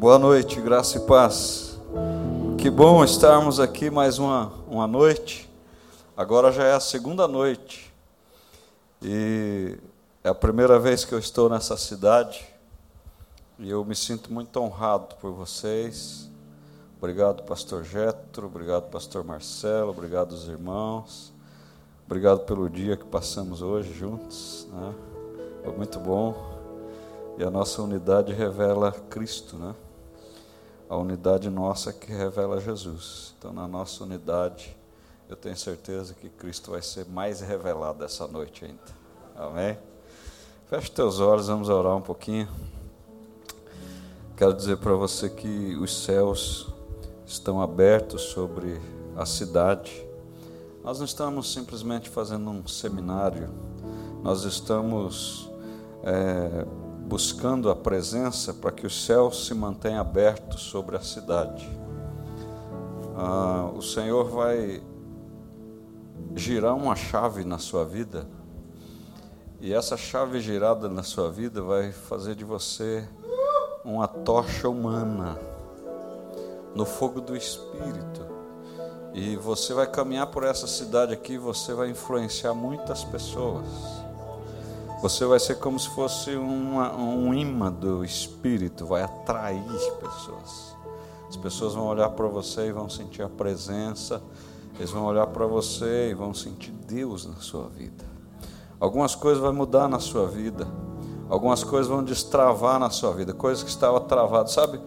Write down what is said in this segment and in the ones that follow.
Boa noite, graça e paz. Que bom estarmos aqui mais uma, uma noite. Agora já é a segunda noite. E é a primeira vez que eu estou nessa cidade. E eu me sinto muito honrado por vocês. Obrigado, pastor Getro. Obrigado, pastor Marcelo. Obrigado, os irmãos. Obrigado pelo dia que passamos hoje juntos. Né? Foi muito bom. E a nossa unidade revela Cristo, né? A unidade nossa que revela Jesus. Então, na nossa unidade, eu tenho certeza que Cristo vai ser mais revelado essa noite ainda. Amém? Feche teus olhos, vamos orar um pouquinho. Quero dizer para você que os céus estão abertos sobre a cidade. Nós não estamos simplesmente fazendo um seminário, nós estamos é, buscando a presença para que o céu se mantenha aberto sobre a cidade. Ah, o Senhor vai girar uma chave na sua vida, e essa chave girada na sua vida vai fazer de você uma tocha humana no fogo do Espírito. E você vai caminhar por essa cidade aqui, você vai influenciar muitas pessoas. Você vai ser como se fosse uma, um imã do Espírito, vai atrair pessoas. As pessoas vão olhar para você e vão sentir a presença, eles vão olhar para você e vão sentir Deus na sua vida. Algumas coisas vão mudar na sua vida, algumas coisas vão destravar na sua vida, coisas que estavam travadas, sabe?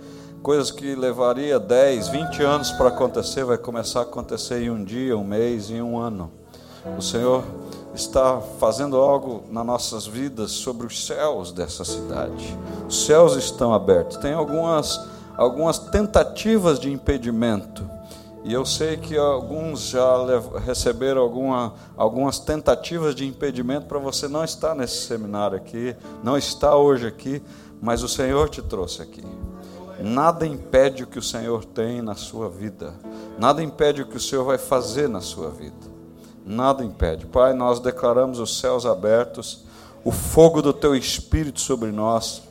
Coisas que levaria 10, 20 anos para acontecer, vai começar a acontecer em um dia, um mês, em um ano. O Senhor está fazendo algo nas nossas vidas sobre os céus dessa cidade. Os céus estão abertos. Tem algumas, algumas tentativas de impedimento. E eu sei que alguns já receberam alguma, algumas tentativas de impedimento para você não estar nesse seminário aqui, não estar hoje aqui, mas o Senhor te trouxe aqui. Nada impede o que o Senhor tem na sua vida, nada impede o que o Senhor vai fazer na sua vida nada impede. Pai, nós declaramos os céus abertos, o fogo do teu espírito sobre nós.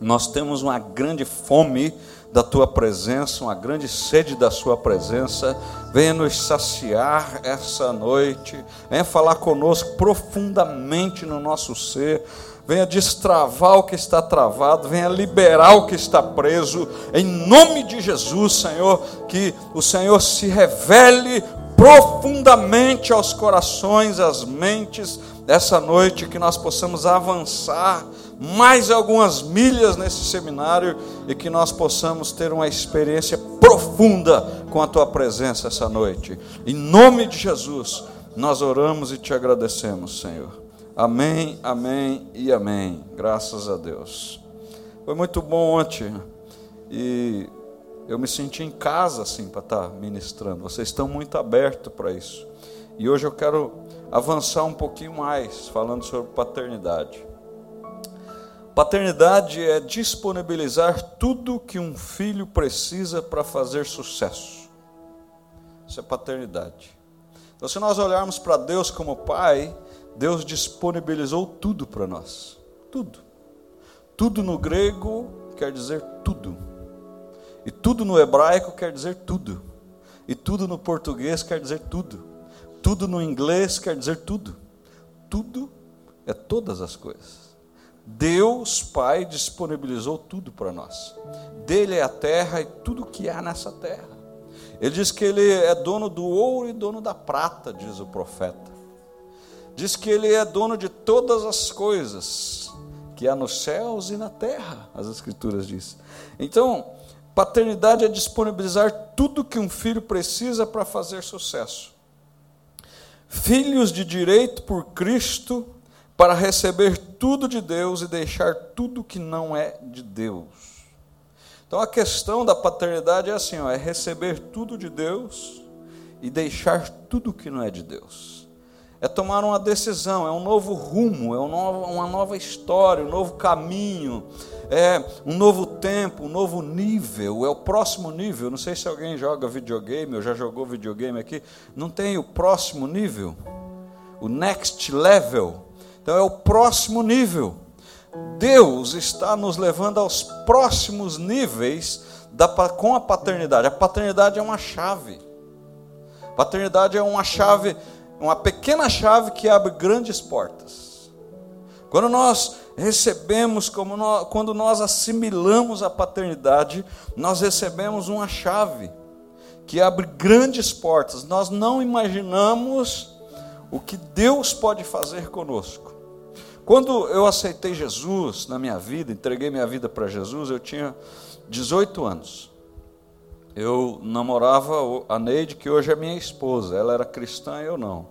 Nós temos uma grande fome da tua presença, uma grande sede da sua presença. Venha nos saciar essa noite. Venha falar conosco profundamente no nosso ser venha destravar o que está travado, venha liberar o que está preso, em nome de Jesus, Senhor, que o Senhor se revele profundamente aos corações, às mentes dessa noite, que nós possamos avançar mais algumas milhas nesse seminário e que nós possamos ter uma experiência profunda com a tua presença essa noite. Em nome de Jesus, nós oramos e te agradecemos, Senhor. Amém, amém e amém. Graças a Deus. Foi muito bom ontem e eu me senti em casa assim para estar tá ministrando. Vocês estão muito abertos para isso. E hoje eu quero avançar um pouquinho mais falando sobre paternidade. Paternidade é disponibilizar tudo que um filho precisa para fazer sucesso. Isso é paternidade. Então, se nós olharmos para Deus como Pai, Deus disponibilizou tudo para nós. Tudo. Tudo no grego quer dizer tudo. E tudo no hebraico quer dizer tudo. E tudo no português quer dizer tudo. Tudo no inglês quer dizer tudo. Tudo é todas as coisas. Deus Pai disponibilizou tudo para nós. Dele é a terra e tudo que há nessa terra. Ele diz que ele é dono do ouro e dono da prata, diz o profeta. Diz que ele é dono de todas as coisas que há nos céus e na terra, as escrituras dizem. Então, Paternidade é disponibilizar tudo que um filho precisa para fazer sucesso. Filhos de direito por Cristo para receber tudo de Deus e deixar tudo que não é de Deus. Então a questão da paternidade é assim, ó, é receber tudo de Deus e deixar tudo que não é de Deus. É tomar uma decisão, é um novo rumo, é uma nova história, um novo caminho, é um novo tempo, um novo nível, é o próximo nível. Não sei se alguém joga videogame ou já jogou videogame aqui. Não tem o próximo nível, o next level. Então é o próximo nível. Deus está nos levando aos próximos níveis da, com a paternidade. A paternidade é uma chave. Paternidade é uma chave, uma pequena chave que abre grandes portas. Quando nós recebemos, como nós, quando nós assimilamos a paternidade, nós recebemos uma chave que abre grandes portas. Nós não imaginamos o que Deus pode fazer conosco. Quando eu aceitei Jesus na minha vida, entreguei minha vida para Jesus, eu tinha 18 anos. Eu namorava a Neide, que hoje é minha esposa. Ela era cristã eu não.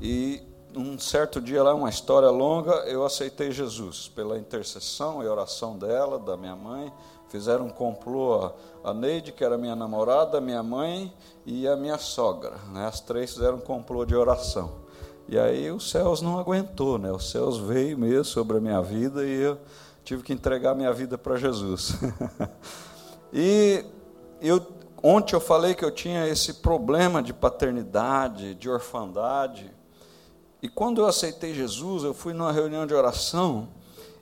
E um certo dia lá, uma história longa, eu aceitei Jesus pela intercessão e oração dela, da minha mãe. Fizeram um complô a Neide, que era minha namorada, minha mãe e a minha sogra. Né? As três fizeram um complô de oração. E aí os céus não aguentou, né? Os céus veio mesmo sobre a minha vida e eu tive que entregar minha vida para Jesus. e eu ontem eu falei que eu tinha esse problema de paternidade, de orfandade. E quando eu aceitei Jesus, eu fui numa reunião de oração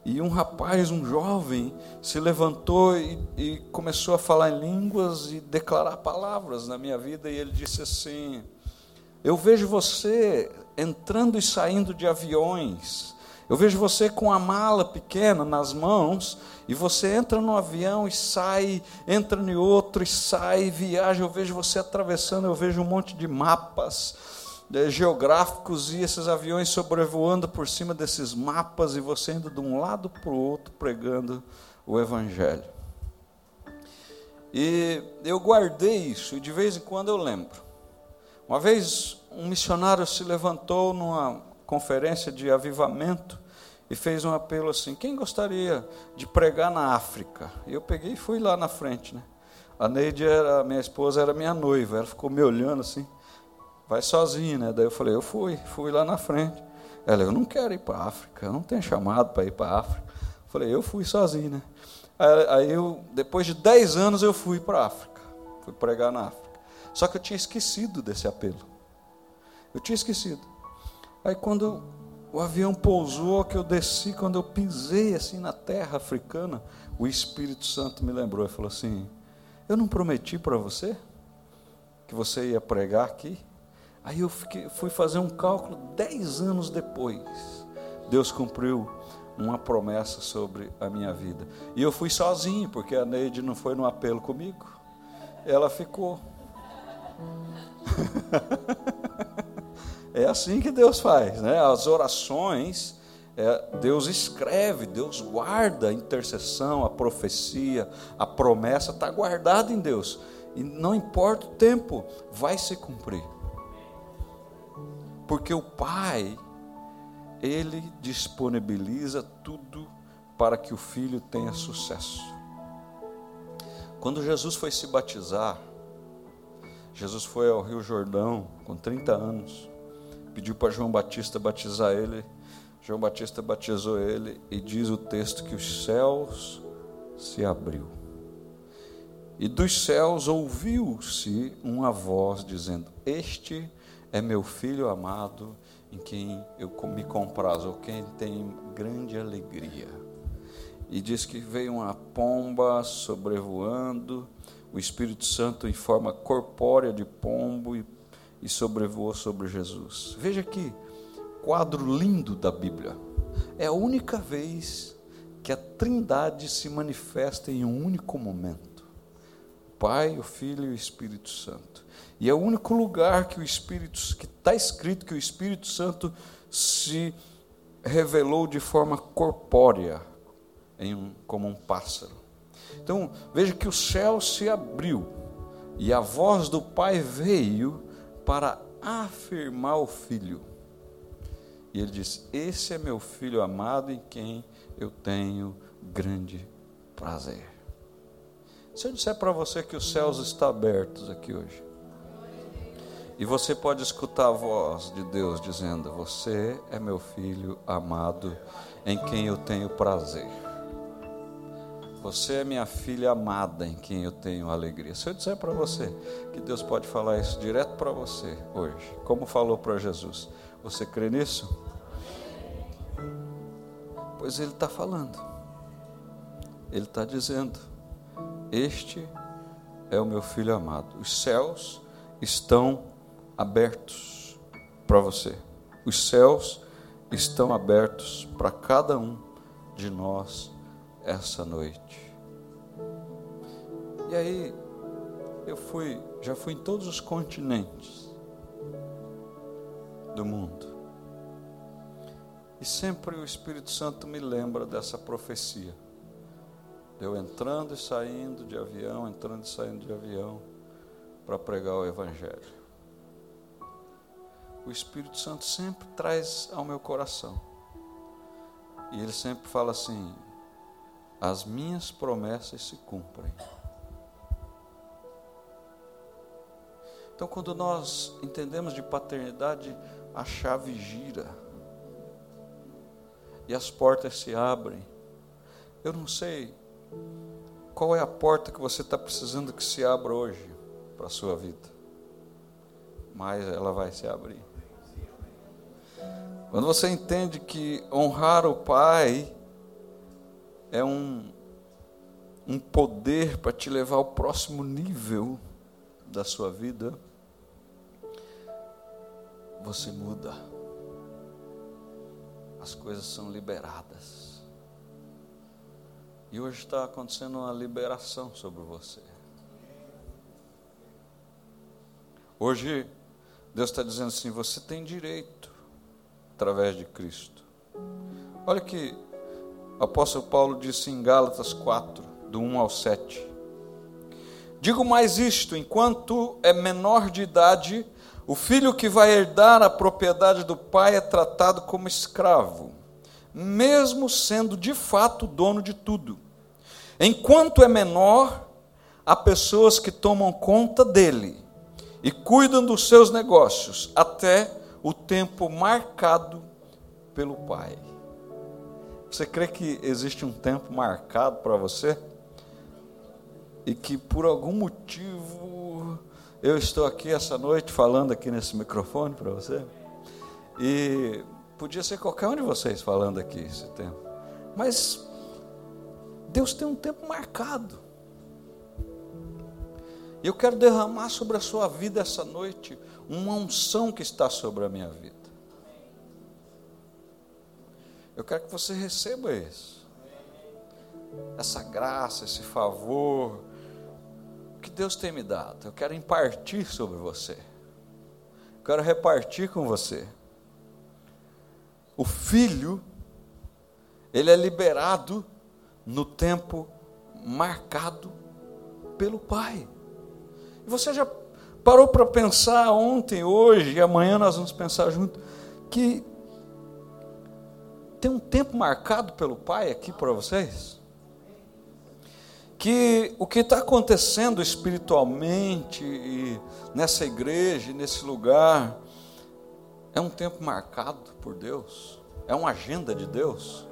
e um rapaz, um jovem, se levantou e, e começou a falar em línguas e declarar palavras na minha vida. E ele disse assim: Eu vejo você entrando e saindo de aviões. Eu vejo você com a mala pequena nas mãos e você entra no avião e sai, entra em outro e sai, viaja. Eu vejo você atravessando, eu vejo um monte de mapas geográficos e esses aviões sobrevoando por cima desses mapas e você indo de um lado para o outro pregando o Evangelho. E eu guardei isso e de vez em quando eu lembro. Uma vez um missionário se levantou numa conferência de avivamento e fez um apelo assim: quem gostaria de pregar na África? Eu peguei e fui lá na frente, né? A Neide era minha esposa, era minha noiva. Ela ficou me olhando assim, vai sozinha, né? Daí eu falei: eu fui, fui lá na frente. Ela, eu não quero ir para a África, eu não tenho chamado para ir para a África. Eu falei: eu fui sozinho, né? Aí eu, depois de 10 anos, eu fui para a África, fui pregar na África. Só que eu tinha esquecido desse apelo. Eu tinha esquecido. Aí quando o avião pousou, que eu desci, quando eu pisei assim na terra africana, o Espírito Santo me lembrou e falou assim: Eu não prometi para você que você ia pregar aqui? Aí eu fiquei, fui fazer um cálculo, dez anos depois, Deus cumpriu uma promessa sobre a minha vida. E eu fui sozinho, porque a Neide não foi no apelo comigo. Ela ficou. É assim que Deus faz, né? As orações, é, Deus escreve, Deus guarda a intercessão, a profecia, a promessa está guardada em Deus. E não importa o tempo, vai se cumprir. Porque o Pai, Ele disponibiliza tudo para que o filho tenha sucesso. Quando Jesus foi se batizar, Jesus foi ao Rio Jordão com 30 anos pediu para João Batista batizar ele. João Batista batizou ele e diz o texto que os céus se abriu. E dos céus ouviu-se uma voz dizendo: Este é meu filho amado, em quem eu me comprazo, quem tem grande alegria. E diz que veio uma pomba sobrevoando, o Espírito Santo em forma corpórea de pombo e e sobrevoou sobre Jesus. Veja aqui, quadro lindo da Bíblia. É a única vez que a Trindade se manifesta em um único momento. Pai, o Filho e o Espírito Santo. E é o único lugar que o Espírito que está escrito que o Espírito Santo se revelou de forma corpórea, um, como um pássaro. Então veja que o céu se abriu e a voz do Pai veio para afirmar o filho. E ele diz: Esse é meu filho amado em quem eu tenho grande prazer. Se eu disser para você que os céus estão abertos aqui hoje, e você pode escutar a voz de Deus dizendo: Você é meu filho amado em quem eu tenho prazer. Você é minha filha amada em quem eu tenho alegria. Se eu disser para você que Deus pode falar isso direto para você hoje, como falou para Jesus, você crê nisso? Pois ele está falando, ele está dizendo: Este é o meu filho amado. Os céus estão abertos para você. Os céus estão abertos para cada um de nós essa noite. E aí, eu fui, já fui em todos os continentes do mundo. E sempre o Espírito Santo me lembra dessa profecia. Eu entrando e saindo de avião, entrando e saindo de avião para pregar o Evangelho. O Espírito Santo sempre traz ao meu coração. E ele sempre fala assim: as minhas promessas se cumprem. Então, quando nós entendemos de paternidade, a chave gira e as portas se abrem. Eu não sei qual é a porta que você está precisando que se abra hoje para a sua vida, mas ela vai se abrir. Quando você entende que honrar o Pai é um, um poder para te levar ao próximo nível da sua vida, você muda. As coisas são liberadas. E hoje está acontecendo uma liberação sobre você. Hoje, Deus está dizendo assim: você tem direito, através de Cristo. Olha que o apóstolo Paulo disse em Gálatas 4, do 1 ao 7. Digo mais isto: enquanto é menor de idade, o filho que vai herdar a propriedade do pai é tratado como escravo, mesmo sendo de fato dono de tudo. Enquanto é menor, há pessoas que tomam conta dele e cuidam dos seus negócios até o tempo marcado pelo pai. Você crê que existe um tempo marcado para você? E que por algum motivo eu estou aqui essa noite falando aqui nesse microfone para você. E podia ser qualquer um de vocês falando aqui esse tempo. Mas Deus tem um tempo marcado. E eu quero derramar sobre a sua vida essa noite uma unção que está sobre a minha vida. Eu quero que você receba isso. Essa graça, esse favor, que Deus tem me dado. Eu quero impartir sobre você. Eu quero repartir com você. O filho, ele é liberado no tempo marcado pelo pai. E você já parou para pensar ontem, hoje e amanhã nós vamos pensar junto que tem um tempo marcado pelo pai aqui para vocês? que o que está acontecendo espiritualmente e nessa igreja, nesse lugar, é um tempo marcado por Deus, é uma agenda de Deus.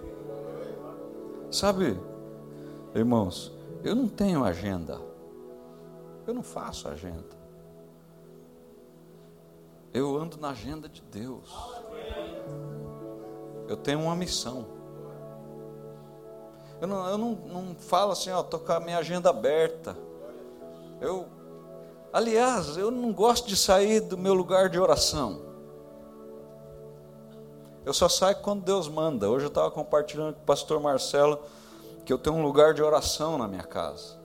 Sabe, irmãos, eu não tenho agenda, eu não faço agenda, eu ando na agenda de Deus, eu tenho uma missão. Eu não, eu não, não falo assim, ó, estou com a minha agenda aberta. Eu, aliás, eu não gosto de sair do meu lugar de oração. Eu só saio quando Deus manda. Hoje eu estava compartilhando com o pastor Marcelo que eu tenho um lugar de oração na minha casa.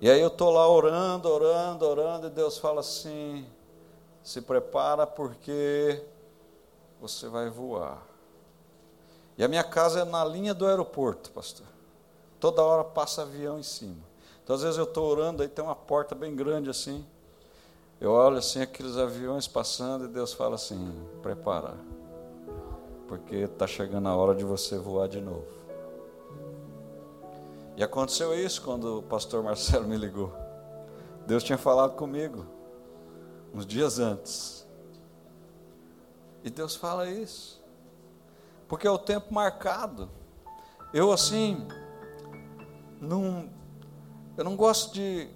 E aí eu estou lá orando, orando, orando, e Deus fala assim: se prepara porque você vai voar. E a minha casa é na linha do aeroporto, pastor. Toda hora passa avião em cima. Então, às vezes eu estou orando, aí tem uma porta bem grande assim. Eu olho assim, aqueles aviões passando, e Deus fala assim: prepara. Porque está chegando a hora de você voar de novo. E aconteceu isso quando o pastor Marcelo me ligou. Deus tinha falado comigo uns dias antes. E Deus fala isso porque é o tempo marcado. Eu assim não eu não gosto de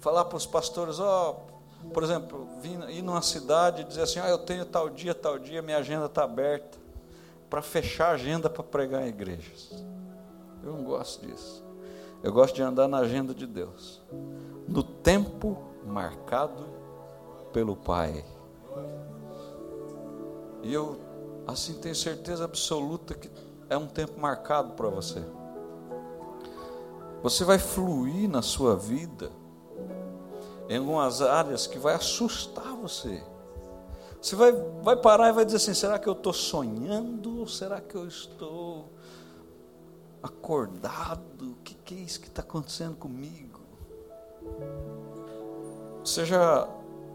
falar para os pastores, ó, oh, por exemplo, vir, ir numa cidade e dizer assim, ah, eu tenho tal dia, tal dia, minha agenda está aberta. para fechar a agenda para pregar em igrejas. Eu não gosto disso. Eu gosto de andar na agenda de Deus. No tempo marcado pelo Pai. E eu, assim, tenho certeza absoluta que é um tempo marcado para você. Você vai fluir na sua vida em algumas áreas que vai assustar você. Você vai, vai parar e vai dizer assim: será que eu estou sonhando? Ou será que eu estou acordado? O que, que é isso que está acontecendo comigo? Você já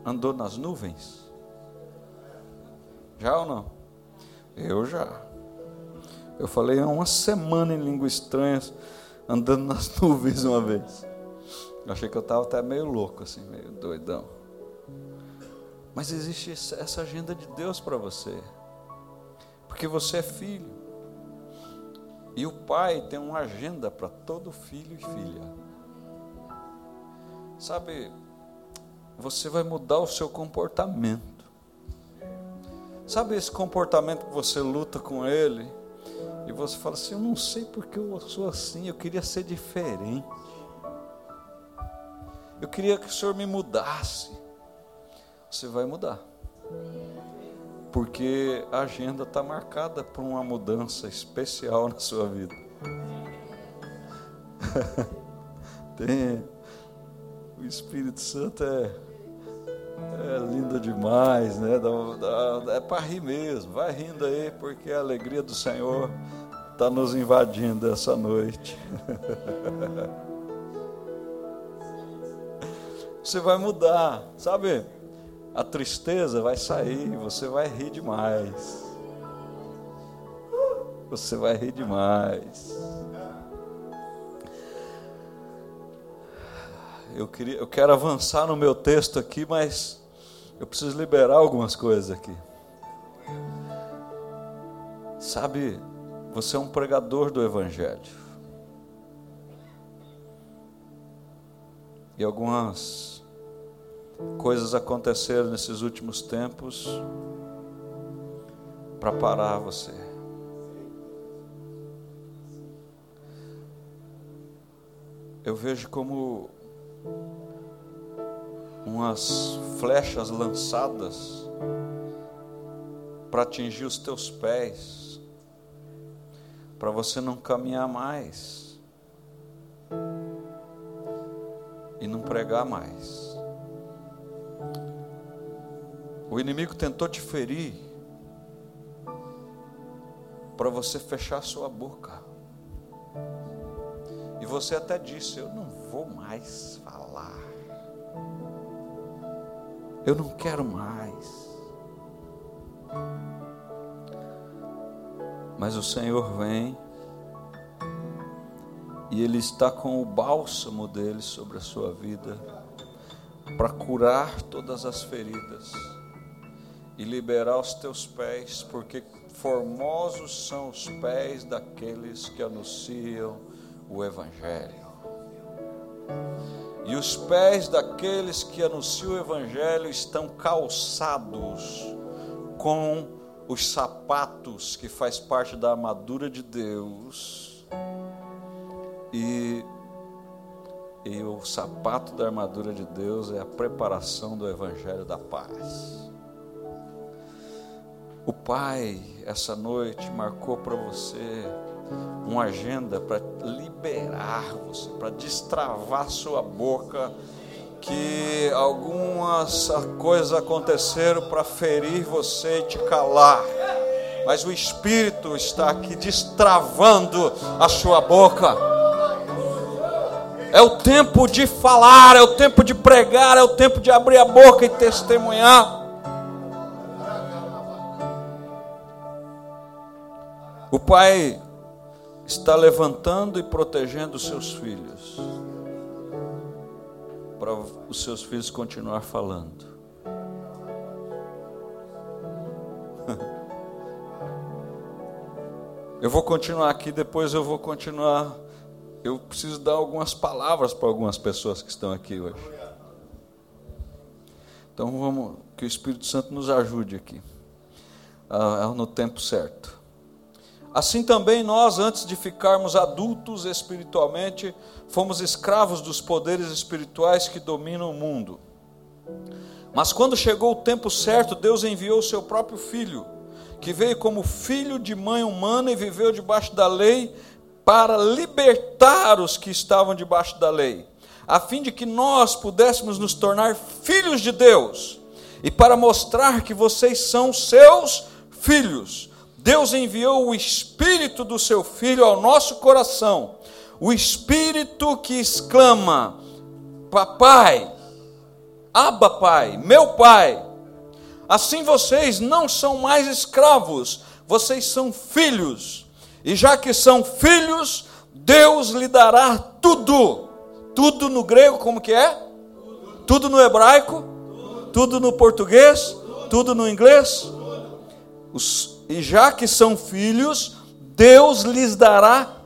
andou nas nuvens? Já ou não? Eu já. Eu falei há uma semana em língua estranha, andando nas nuvens uma vez. Eu achei que eu estava até meio louco, assim, meio doidão. Mas existe essa agenda de Deus para você, porque você é filho. E o pai tem uma agenda para todo filho e filha. Sabe, você vai mudar o seu comportamento. Sabe esse comportamento que você luta com ele? E você fala assim: Eu não sei porque eu sou assim, eu queria ser diferente. Eu queria que o Senhor me mudasse você vai mudar. Porque a agenda está marcada por uma mudança especial na sua vida. Tem, o Espírito Santo é, é lindo demais, né? Dá, dá, é para rir mesmo. Vai rindo aí, porque a alegria do Senhor está nos invadindo essa noite. Você vai mudar, sabe? a tristeza vai sair, você vai rir demais. Você vai rir demais. Eu, queria, eu quero avançar no meu texto aqui, mas eu preciso liberar algumas coisas aqui. Sabe, você é um pregador do Evangelho. E algumas coisas aconteceram nesses últimos tempos para parar você. Eu vejo como umas flechas lançadas para atingir os teus pés, para você não caminhar mais e não pregar mais. O inimigo tentou te ferir para você fechar sua boca. E você até disse: Eu não vou mais falar. Eu não quero mais. Mas o Senhor vem e Ele está com o bálsamo dele sobre a sua vida para curar todas as feridas e liberar os teus pés, porque formosos são os pés daqueles que anunciam o Evangelho. E os pés daqueles que anunciam o Evangelho estão calçados com os sapatos que faz parte da armadura de Deus. E, e o sapato da armadura de Deus é a preparação do Evangelho da paz. O Pai, essa noite, marcou para você uma agenda para liberar você, para destravar sua boca, que algumas coisas aconteceram para ferir você e te calar. Mas o Espírito está aqui destravando a sua boca. É o tempo de falar, é o tempo de pregar, é o tempo de abrir a boca e testemunhar. O pai está levantando e protegendo os seus filhos, para os seus filhos continuar falando. Eu vou continuar aqui, depois eu vou continuar. Eu preciso dar algumas palavras para algumas pessoas que estão aqui hoje. Então vamos, que o Espírito Santo nos ajude aqui, ah, no tempo certo. Assim também nós, antes de ficarmos adultos espiritualmente, fomos escravos dos poderes espirituais que dominam o mundo. Mas quando chegou o tempo certo, Deus enviou o seu próprio filho, que veio como filho de mãe humana e viveu debaixo da lei, para libertar os que estavam debaixo da lei, a fim de que nós pudéssemos nos tornar filhos de Deus, e para mostrar que vocês são seus filhos. Deus enviou o Espírito do seu Filho ao nosso coração, o Espírito que exclama: Papai, Abba Pai, meu Pai. Assim vocês não são mais escravos, vocês são filhos. E já que são filhos, Deus lhe dará tudo. Tudo no grego, como que é? Tudo no hebraico? Tudo no português? Tudo no inglês? Os, e já que são filhos, Deus lhes dará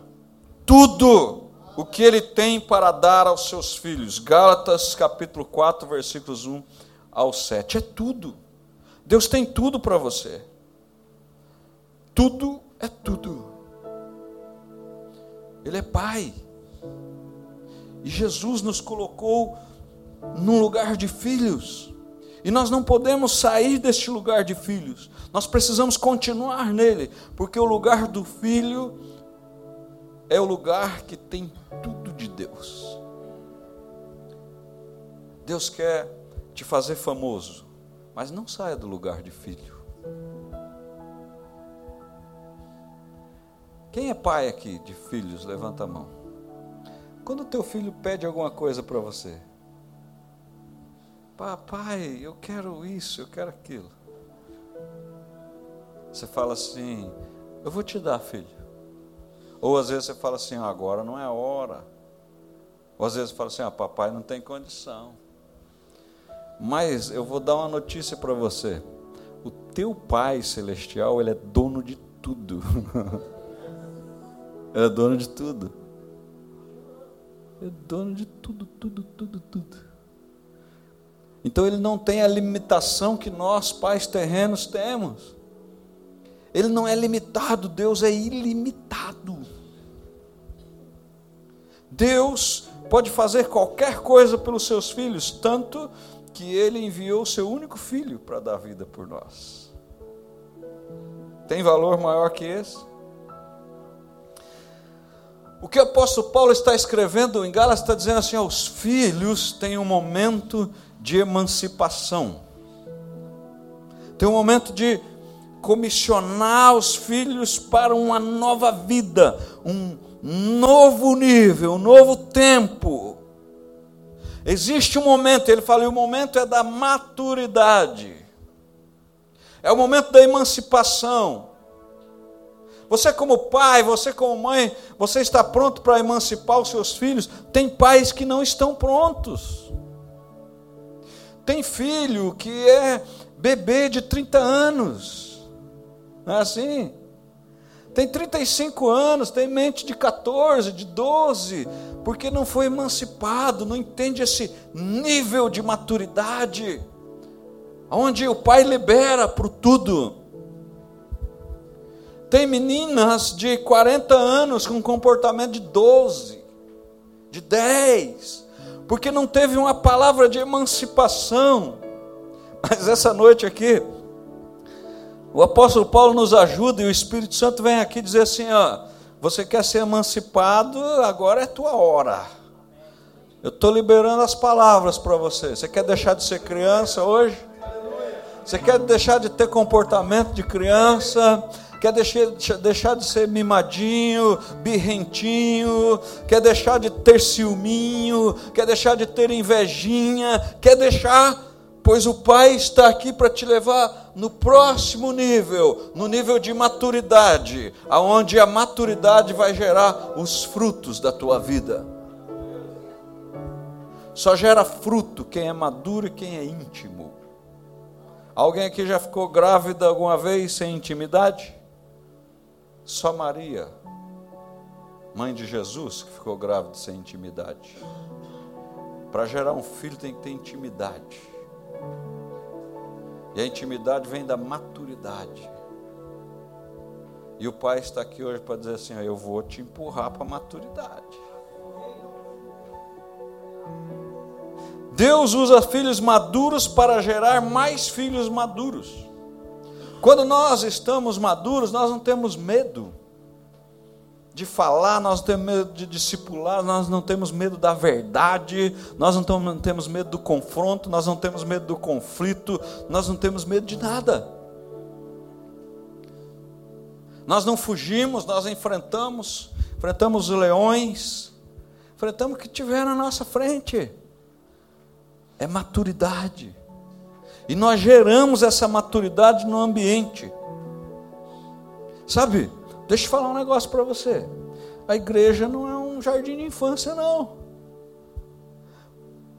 tudo o que ele tem para dar aos seus filhos. Gálatas capítulo 4, versículos 1 ao 7. É tudo. Deus tem tudo para você. Tudo é tudo. Ele é Pai. E Jesus nos colocou num lugar de filhos. E nós não podemos sair deste lugar de filhos. Nós precisamos continuar nele, porque o lugar do filho é o lugar que tem tudo de Deus. Deus quer te fazer famoso, mas não saia do lugar de filho. Quem é pai aqui de filhos? Levanta a mão. Quando teu filho pede alguma coisa para você, papai, eu quero isso, eu quero aquilo. Você fala assim, eu vou te dar, filho. Ou às vezes você fala assim, agora não é a hora. Ou às vezes você fala assim, ah, papai não tem condição. Mas eu vou dar uma notícia para você. O teu Pai celestial, ele é dono de tudo. é dono de tudo. É dono de tudo, tudo, tudo, tudo. Então ele não tem a limitação que nós, pais terrenos, temos. Ele não é limitado, Deus é ilimitado. Deus pode fazer qualquer coisa pelos seus filhos, tanto que ele enviou o seu único filho para dar vida por nós. Tem valor maior que esse? O que o apóstolo Paulo está escrevendo em Gálatas está dizendo assim: os filhos têm um momento de emancipação, tem um momento de comissionar os filhos para uma nova vida, um novo nível, um novo tempo. Existe um momento, ele fala, e o momento é da maturidade, é o momento da emancipação. Você, como pai, você, como mãe, você está pronto para emancipar os seus filhos? Tem pais que não estão prontos. Tem filho que é bebê de 30 anos. Não é assim? Tem 35 anos, tem mente de 14, de 12, porque não foi emancipado, não entende esse nível de maturidade, onde o pai libera para tudo. Tem meninas de 40 anos com comportamento de 12, de 10, porque não teve uma palavra de emancipação. Mas essa noite aqui, o apóstolo Paulo nos ajuda e o Espírito Santo vem aqui dizer assim: ó, você quer ser emancipado, agora é tua hora. Eu estou liberando as palavras para você. Você quer deixar de ser criança hoje? Você quer deixar de ter comportamento de criança? quer deixar, deixar de ser mimadinho, birrentinho, quer deixar de ter ciúminho, quer deixar de ter invejinha, quer deixar, pois o Pai está aqui para te levar no próximo nível, no nível de maturidade, aonde a maturidade vai gerar os frutos da tua vida. Só gera fruto quem é maduro e quem é íntimo. Alguém aqui já ficou grávida alguma vez sem intimidade? Só Maria, mãe de Jesus, que ficou grávida sem intimidade. Para gerar um filho tem que ter intimidade. E a intimidade vem da maturidade. E o pai está aqui hoje para dizer assim: eu vou te empurrar para a maturidade. Deus usa filhos maduros para gerar mais filhos maduros. Quando nós estamos maduros, nós não temos medo de falar, nós não temos medo de discipular, nós não temos medo da verdade, nós não temos medo do confronto, nós não temos medo do conflito, nós não temos medo de nada. Nós não fugimos, nós enfrentamos, enfrentamos os leões, enfrentamos o que tiver na nossa frente. É maturidade. E nós geramos essa maturidade no ambiente. Sabe? Deixa eu falar um negócio para você. A igreja não é um jardim de infância, não.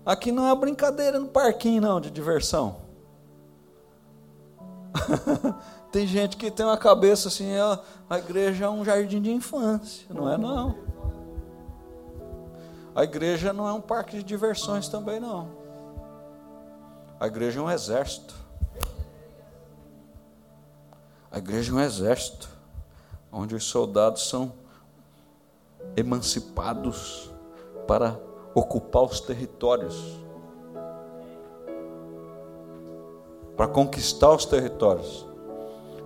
Aqui não é brincadeira no parquinho, não, de diversão. tem gente que tem uma cabeça assim, a igreja é um jardim de infância. Não é, não. A igreja não é um parque de diversões também, não. A igreja é um exército. A igreja é um exército onde os soldados são emancipados para ocupar os territórios, para conquistar os territórios.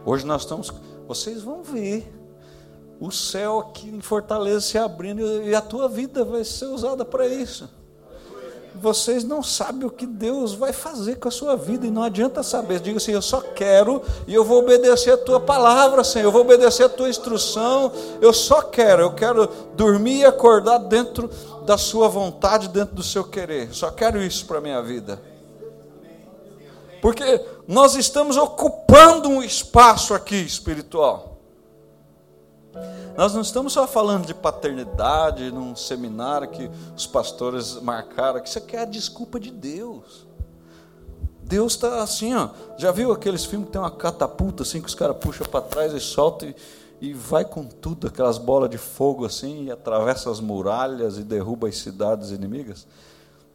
Hoje nós estamos, vocês vão ver o céu aqui em Fortaleza se abrindo e a tua vida vai ser usada para isso vocês não sabem o que Deus vai fazer com a sua vida, e não adianta saber. Diga assim: Eu só quero e eu vou obedecer a tua palavra, Senhor, eu vou obedecer a tua instrução. Eu só quero, eu quero dormir e acordar dentro da sua vontade, dentro do seu querer. Só quero isso para a minha vida. Porque nós estamos ocupando um espaço aqui espiritual. Nós não estamos só falando de paternidade num seminário que os pastores marcaram, que isso aqui é a desculpa de Deus. Deus está assim, ó. Já viu aqueles filmes que tem uma catapulta assim que os caras puxam para trás e soltam e, e vai com tudo, aquelas bolas de fogo assim, e atravessa as muralhas e derruba as cidades inimigas?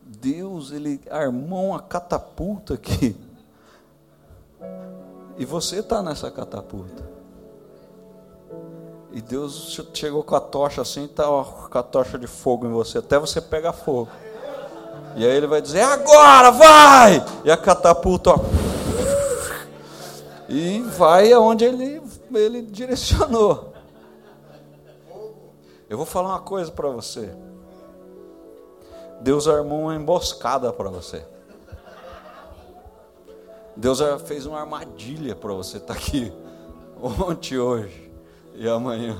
Deus, ele armou uma catapulta aqui. E você está nessa catapulta. E Deus chegou com a tocha assim, tá ó, com a tocha de fogo em você, até você pegar fogo. E aí ele vai dizer: agora, vai! E a catapulta, ó, e vai aonde ele, ele direcionou. Eu vou falar uma coisa para você. Deus armou uma emboscada para você. Deus fez uma armadilha para você estar tá aqui ontem hoje e amanhã.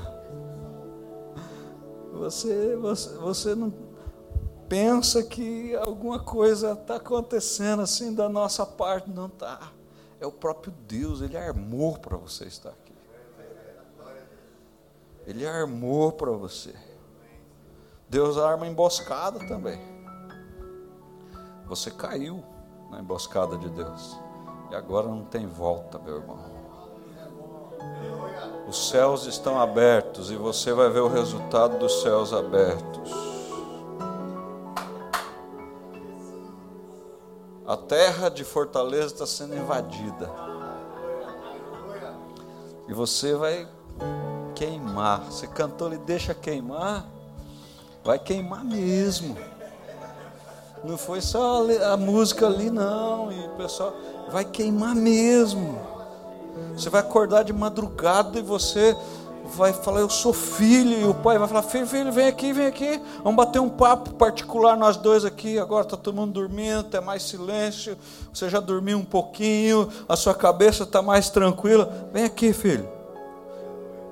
Você, você, você não pensa que alguma coisa está acontecendo assim da nossa parte, não está. É o próprio Deus, Ele armou para você estar aqui. Ele armou para você. Deus arma emboscada também. Você caiu na emboscada de Deus. E agora não tem volta, meu irmão. Os céus estão abertos e você vai ver o resultado dos céus abertos. A terra de Fortaleza está sendo invadida. E você vai queimar. Você cantou ali, deixa queimar. Vai queimar mesmo. Não foi só a música ali, não. E o pessoal vai queimar mesmo. Você vai acordar de madrugada e você vai falar, eu sou filho, e o pai vai falar, filho, filho, vem aqui, vem aqui, vamos bater um papo particular nós dois aqui, agora está todo mundo dormindo, tem mais silêncio, você já dormiu um pouquinho, a sua cabeça está mais tranquila, vem aqui, filho.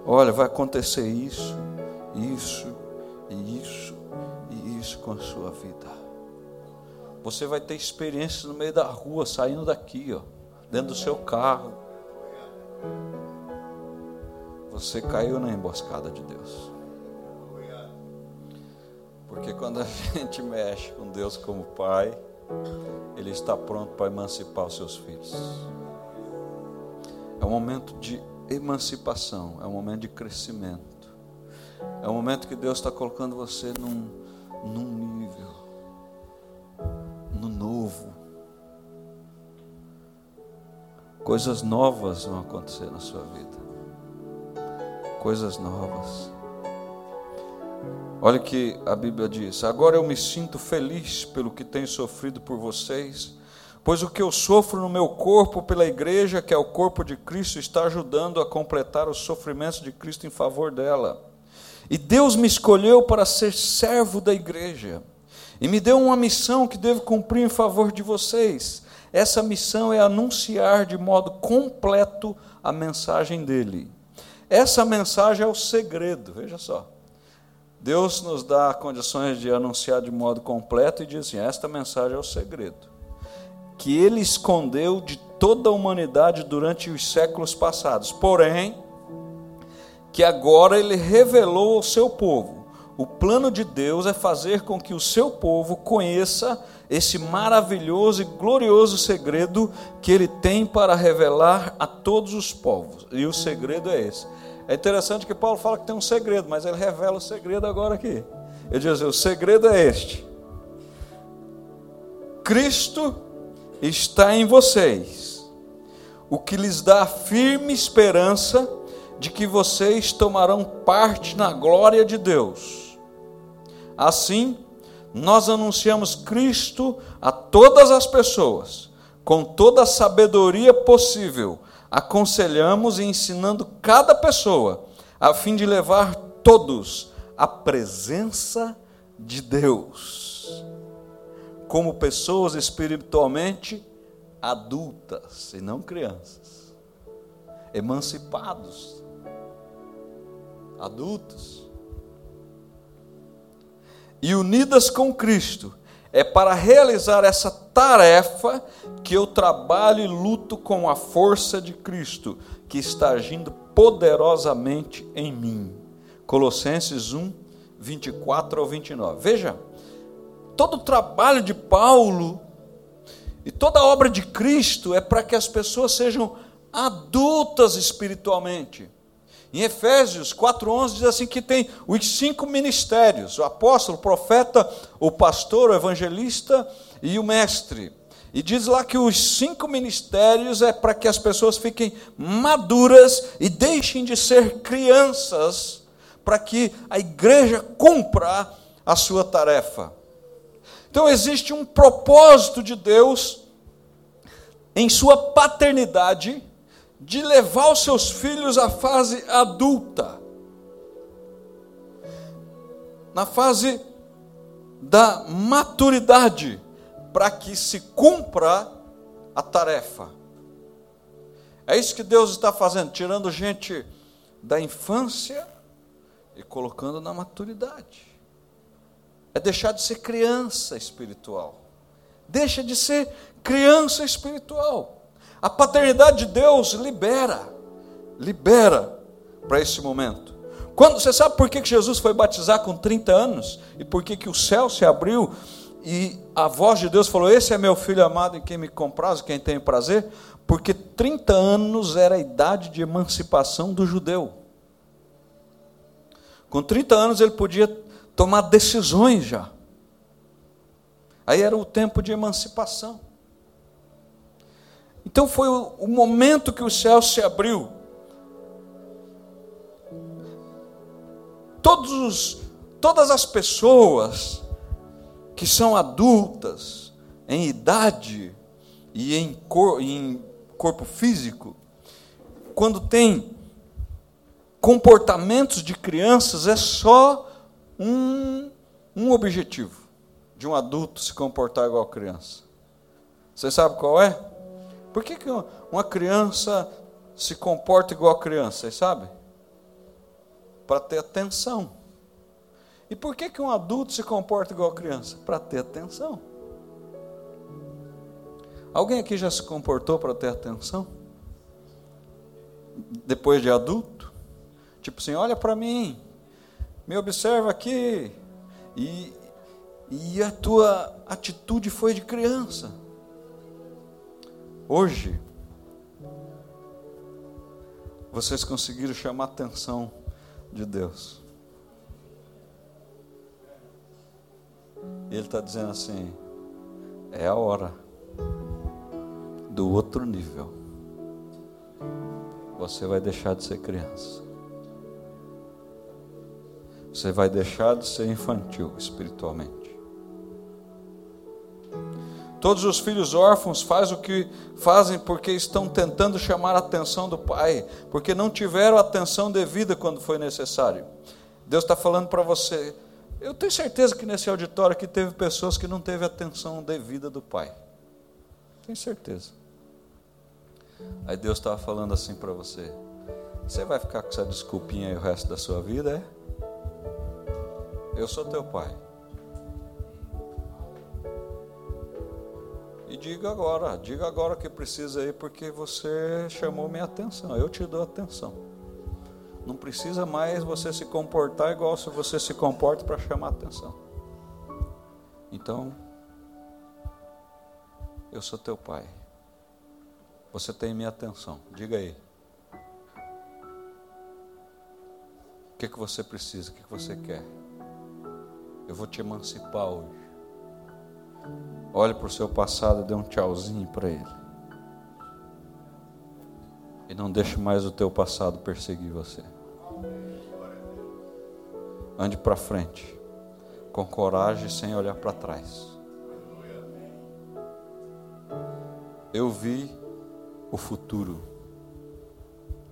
Olha, vai acontecer isso, isso, e isso, e isso com a sua vida. Você vai ter experiências no meio da rua, saindo daqui, ó, dentro do seu carro você caiu na emboscada de Deus. Porque quando a gente mexe com Deus como Pai, Ele está pronto para emancipar os seus filhos. É um momento de emancipação, é um momento de crescimento. É um momento que Deus está colocando você num, num nível, no novo. Coisas novas vão acontecer na sua vida. coisas novas. Olha o que a Bíblia diz: Agora eu me sinto feliz pelo que tenho sofrido por vocês, pois o que eu sofro no meu corpo pela igreja, que é o corpo de Cristo, está ajudando a completar os sofrimentos de Cristo em favor dela. E Deus me escolheu para ser servo da igreja, e me deu uma missão que devo cumprir em favor de vocês. Essa missão é anunciar de modo completo a mensagem dele. Essa mensagem é o segredo, veja só. Deus nos dá condições de anunciar de modo completo e diz assim: esta mensagem é o segredo. Que ele escondeu de toda a humanidade durante os séculos passados. Porém, que agora ele revelou ao seu povo. O plano de Deus é fazer com que o seu povo conheça esse maravilhoso e glorioso segredo que ele tem para revelar a todos os povos. E o segredo é esse. É interessante que Paulo fala que tem um segredo, mas ele revela o segredo agora aqui. Ele diz assim: o segredo é este. Cristo está em vocês, o que lhes dá firme esperança de que vocês tomarão parte na glória de Deus. Assim, nós anunciamos Cristo a todas as pessoas, com toda a sabedoria possível. Aconselhamos e ensinando cada pessoa, a fim de levar todos à presença de Deus, como pessoas espiritualmente adultas e não crianças, emancipados, adultos, e unidas com Cristo, é para realizar essa tarefa que eu trabalho e luto com a força de Cristo, que está agindo poderosamente em mim. Colossenses 1, 24 ao 29. Veja, todo o trabalho de Paulo e toda a obra de Cristo é para que as pessoas sejam adultas espiritualmente. Em Efésios 4,11 diz assim que tem os cinco ministérios: o apóstolo, o profeta, o pastor, o evangelista e o mestre. E diz lá que os cinco ministérios é para que as pessoas fiquem maduras e deixem de ser crianças, para que a igreja cumpra a sua tarefa. Então existe um propósito de Deus em sua paternidade de levar os seus filhos à fase adulta. Na fase da maturidade, para que se cumpra a tarefa. É isso que Deus está fazendo, tirando gente da infância e colocando na maturidade. É deixar de ser criança espiritual. Deixa de ser criança espiritual. A paternidade de Deus libera, libera para esse momento. Quando você sabe por que Jesus foi batizar com 30 anos e por que, que o céu se abriu e a voz de Deus falou: Esse é meu filho amado em quem me compraz, quem tem prazer? Porque 30 anos era a idade de emancipação do judeu. Com 30 anos ele podia tomar decisões já. Aí era o tempo de emancipação. Então foi o, momento que o céu se abriu. Todos os, todas as pessoas que são adultas, em idade e em, cor, em corpo físico, quando tem comportamentos de crianças, é só um, um objetivo de um adulto se comportar igual criança. Você sabe qual é? Por que, que uma criança se comporta igual a criança? Sabem? Para ter atenção. E por que, que um adulto se comporta igual a criança? Para ter atenção. Alguém aqui já se comportou para ter atenção? Depois de adulto? Tipo assim, olha para mim, me observa aqui. E, e a tua atitude foi de criança. Hoje, vocês conseguiram chamar a atenção de Deus. Ele está dizendo assim: é a hora do outro nível. Você vai deixar de ser criança. você vai deixar de ser infantil espiritualmente. Todos os filhos órfãos fazem o que fazem porque estão tentando chamar a atenção do pai, porque não tiveram atenção devida quando foi necessário. Deus está falando para você. Eu tenho certeza que nesse auditório aqui teve pessoas que não teve atenção devida do pai. Tenho certeza. Aí Deus estava falando assim para você: Você vai ficar com essa desculpinha aí o resto da sua vida, é? Eu sou teu pai. E diga agora, diga agora que precisa aí, porque você chamou minha atenção. Eu te dou atenção. Não precisa mais você se comportar igual se você se comporta para chamar atenção. Então, eu sou teu pai. Você tem minha atenção. Diga aí. O que, que você precisa? O que, que você quer? Eu vou te emancipar hoje. Olhe para o seu passado e dê um tchauzinho para ele. E não deixe mais o teu passado perseguir você. Ande para frente, com coragem, sem olhar para trás. Eu vi o futuro.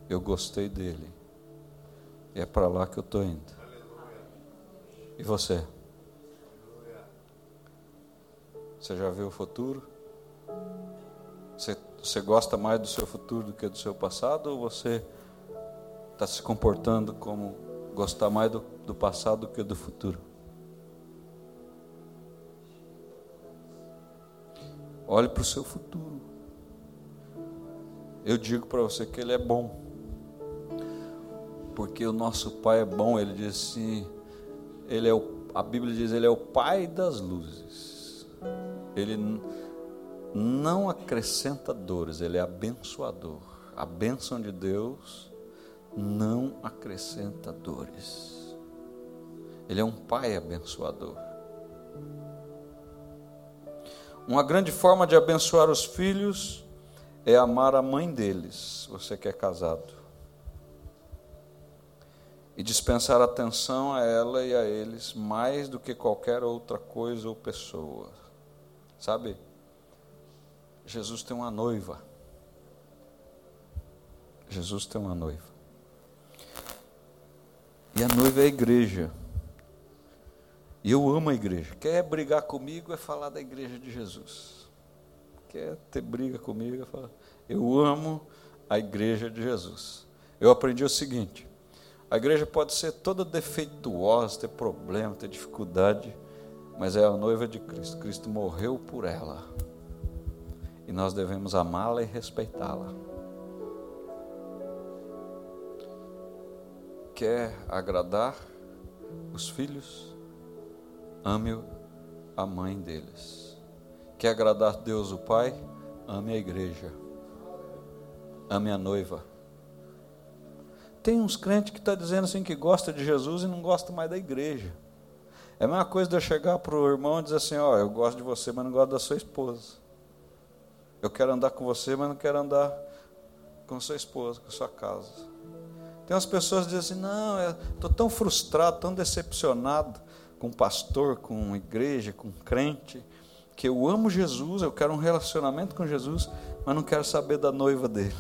Eu gostei dele. E é para lá que eu estou indo. E você? Você já viu o futuro? Você, você gosta mais do seu futuro do que do seu passado? Ou você está se comportando como gostar mais do, do passado do que do futuro? Olhe para o seu futuro. Eu digo para você que ele é bom. Porque o nosso Pai é bom, ele diz assim, ele é o, a Bíblia diz, ele é o Pai das luzes. Ele não acrescenta dores, ele é abençoador. A bênção de Deus não acrescenta dores. Ele é um pai abençoador. Uma grande forma de abençoar os filhos é amar a mãe deles, você que é casado. E dispensar atenção a ela e a eles mais do que qualquer outra coisa ou pessoa. Sabe? Jesus tem uma noiva. Jesus tem uma noiva. E a noiva é a igreja. E eu amo a igreja. Quer brigar comigo é falar da igreja de Jesus. Quer ter briga comigo é falar. Eu amo a igreja de Jesus. Eu aprendi o seguinte: a igreja pode ser toda defeituosa, ter problema, ter dificuldade, mas é a noiva de Cristo. Cristo morreu por ela. E nós devemos amá-la e respeitá-la. Quer agradar os filhos? Ame a mãe deles. Quer agradar Deus o Pai? Ame a igreja. Ame a noiva. Tem uns crentes que estão tá dizendo assim que gosta de Jesus e não gosta mais da igreja. É a mesma coisa de eu chegar para o irmão e dizer assim, ó, oh, eu gosto de você, mas não gosto da sua esposa. Eu quero andar com você, mas não quero andar com sua esposa, com sua casa. Tem umas pessoas que dizem assim, não, estou tão frustrado, tão decepcionado com pastor, com igreja, com crente, que eu amo Jesus, eu quero um relacionamento com Jesus, mas não quero saber da noiva dele.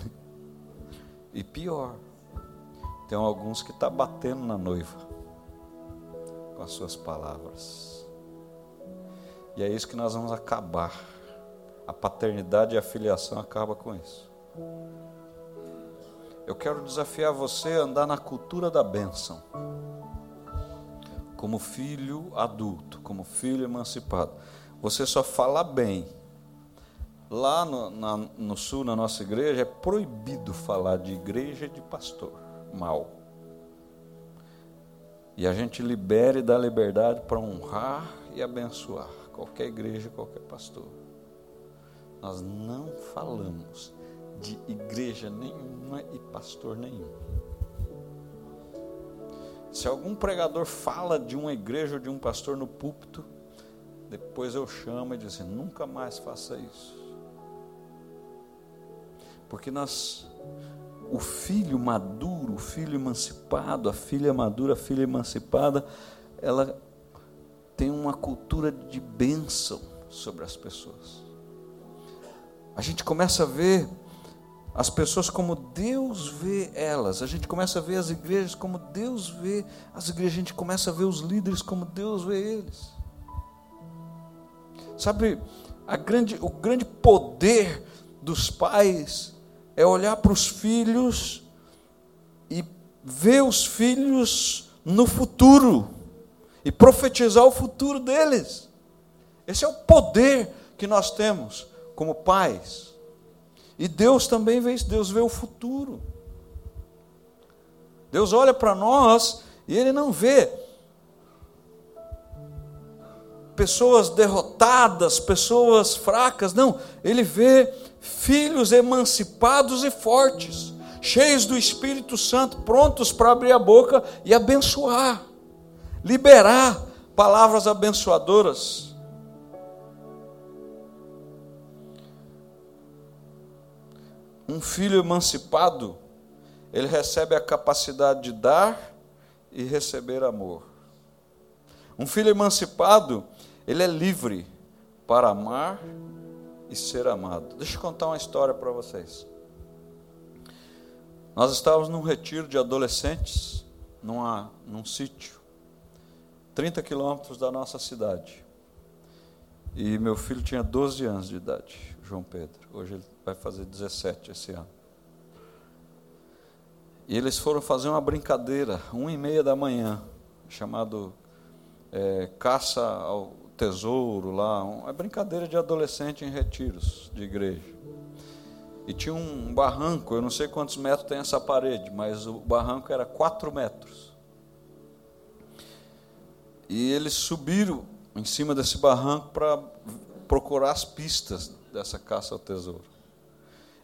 E pior, tem alguns que estão tá batendo na noiva com as suas palavras. E é isso que nós vamos acabar. A paternidade e a filiação acaba com isso. Eu quero desafiar você a andar na cultura da bênção. Como filho adulto, como filho emancipado. Você só fala bem. Lá no, na, no sul, na nossa igreja, é proibido falar de igreja e de pastor mal. E a gente libera e dá liberdade para honrar e abençoar qualquer igreja, qualquer pastor. Nós não falamos de igreja nenhuma e pastor nenhum. Se algum pregador fala de uma igreja ou de um pastor no púlpito, depois eu chamo e digo assim: nunca mais faça isso. Porque nós o filho maduro, o filho emancipado, a filha madura, a filha emancipada, ela tem uma cultura de bênção sobre as pessoas. A gente começa a ver as pessoas como Deus vê elas, a gente começa a ver as igrejas como Deus vê as igrejas, a gente começa a ver os líderes como Deus vê eles. Sabe, grande, o grande poder dos pais é olhar para os filhos e ver os filhos no futuro e profetizar o futuro deles. Esse é o poder que nós temos como pais. E Deus também vê isso, Deus vê o futuro. Deus olha para nós e Ele não vê pessoas derrotadas, pessoas fracas, não, Ele vê filhos emancipados e fortes, cheios do Espírito Santo, prontos para abrir a boca e abençoar, liberar palavras abençoadoras. Um filho emancipado, ele recebe a capacidade de dar e receber amor. Um filho emancipado, ele é livre para amar e ser amado. Deixa eu contar uma história para vocês. Nós estávamos num retiro de adolescentes, numa, num sítio, 30 quilômetros da nossa cidade. E meu filho tinha 12 anos de idade, João Pedro. Hoje ele vai fazer 17 esse ano. E eles foram fazer uma brincadeira, uma e meia da manhã, chamado é, caça ao tesouro lá, uma brincadeira de adolescente em retiros de igreja. E tinha um barranco, eu não sei quantos metros tem essa parede, mas o barranco era quatro metros. E eles subiram em cima desse barranco para procurar as pistas dessa caça ao tesouro.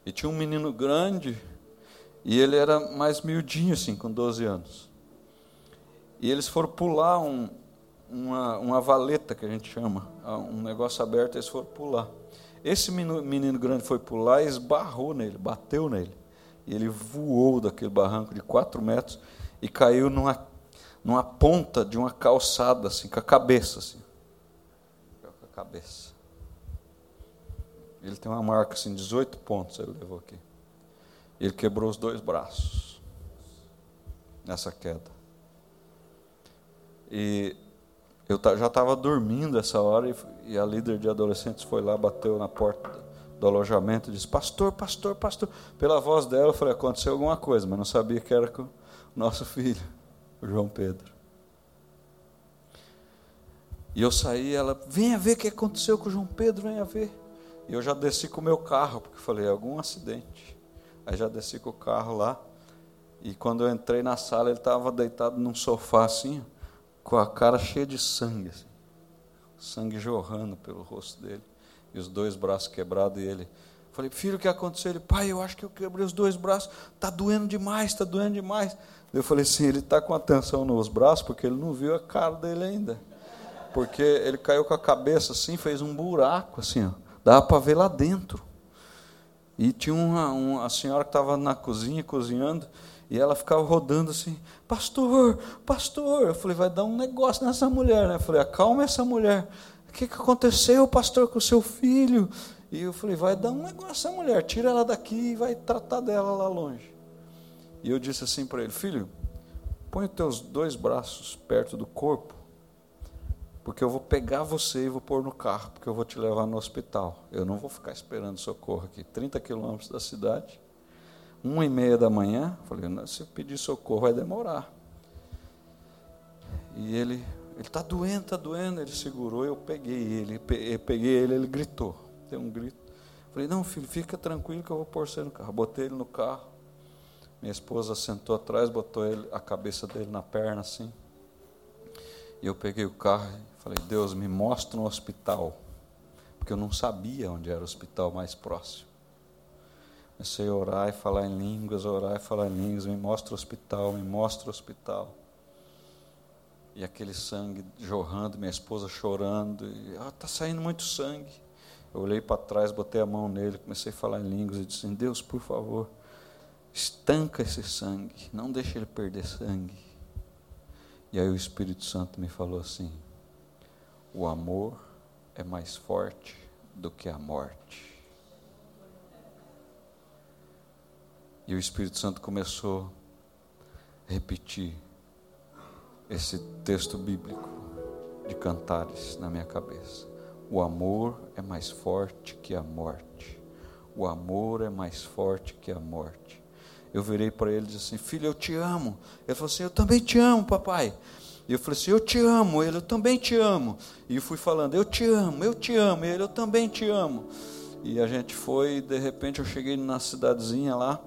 E tinha um menino grande, e ele era mais miudinho, assim, com 12 anos. E eles foram pular um, uma, uma valeta que a gente chama, um negócio aberto, eles foram pular. Esse menino, menino grande foi pular e esbarrou nele, bateu nele. E ele voou daquele barranco de quatro metros e caiu numa, numa ponta de uma calçada, assim, com a cabeça. Assim. Com a cabeça. Ele tem uma marca assim, 18 pontos ele levou aqui. Ele quebrou os dois braços nessa queda. E eu já estava dormindo essa hora e a líder de adolescentes foi lá, bateu na porta do alojamento e disse: Pastor, pastor, pastor. Pela voz dela, eu falei: Aconteceu alguma coisa, mas não sabia que era com o nosso filho, o João Pedro. E eu saí, ela: Venha ver o que aconteceu com o João Pedro, venha ver. E eu já desci com o meu carro, porque falei: Algum acidente. Aí já desci com o carro lá. E quando eu entrei na sala, ele estava deitado num sofá assim com a cara cheia de sangue, assim, sangue jorrando pelo rosto dele, e os dois braços quebrados, e ele. Falei, filho, o que aconteceu? Ele, pai, eu acho que eu quebrei os dois braços, está doendo demais, está doendo demais. Eu falei assim, ele está com atenção nos braços, porque ele não viu a cara dele ainda. Porque ele caiu com a cabeça assim, fez um buraco assim, ó, dava para ver lá dentro. E tinha uma, uma senhora que estava na cozinha cozinhando, e ela ficava rodando assim, pastor, pastor. Eu falei, vai dar um negócio nessa mulher, né? Eu falei, acalma essa mulher. O que, que aconteceu, pastor, com o seu filho? E eu falei, vai dar um negócio nessa mulher, tira ela daqui e vai tratar dela lá longe. E eu disse assim para ele, filho, põe os teus dois braços perto do corpo, porque eu vou pegar você e vou pôr no carro, porque eu vou te levar no hospital. Eu não vou ficar esperando socorro aqui, 30 quilômetros da cidade uma e meia da manhã, falei, se eu pedir socorro vai demorar. E ele, ele está doendo, está doendo. Ele segurou, eu peguei ele, eu peguei ele, ele gritou. Tem um grito. Falei, não, filho, fica tranquilo que eu vou pôr você no carro. Botei ele no carro. Minha esposa sentou atrás, botou ele, a cabeça dele na perna assim. E eu peguei o carro falei, Deus, me mostra um hospital. Porque eu não sabia onde era o hospital mais próximo. Comecei a orar e falar em línguas, orar e falar em línguas. Me mostra o hospital, me mostra o hospital. E aquele sangue jorrando, minha esposa chorando. E, ah, tá saindo muito sangue. Eu olhei para trás, botei a mão nele, comecei a falar em línguas e disse: Deus, por favor, Estanca esse sangue, não deixa ele perder sangue. E aí o Espírito Santo me falou assim: o amor é mais forte do que a morte. E o Espírito Santo começou a repetir esse texto bíblico de cantares na minha cabeça. O amor é mais forte que a morte. O amor é mais forte que a morte. Eu virei para ele e disse assim: Filho, eu te amo. Ele falou assim: Eu também te amo, papai. E eu falei assim: Eu te amo. Ele, eu também te amo. E fui falando: Eu te amo, eu te amo. Ele, eu também te amo. E a gente foi, e de repente eu cheguei na cidadezinha lá.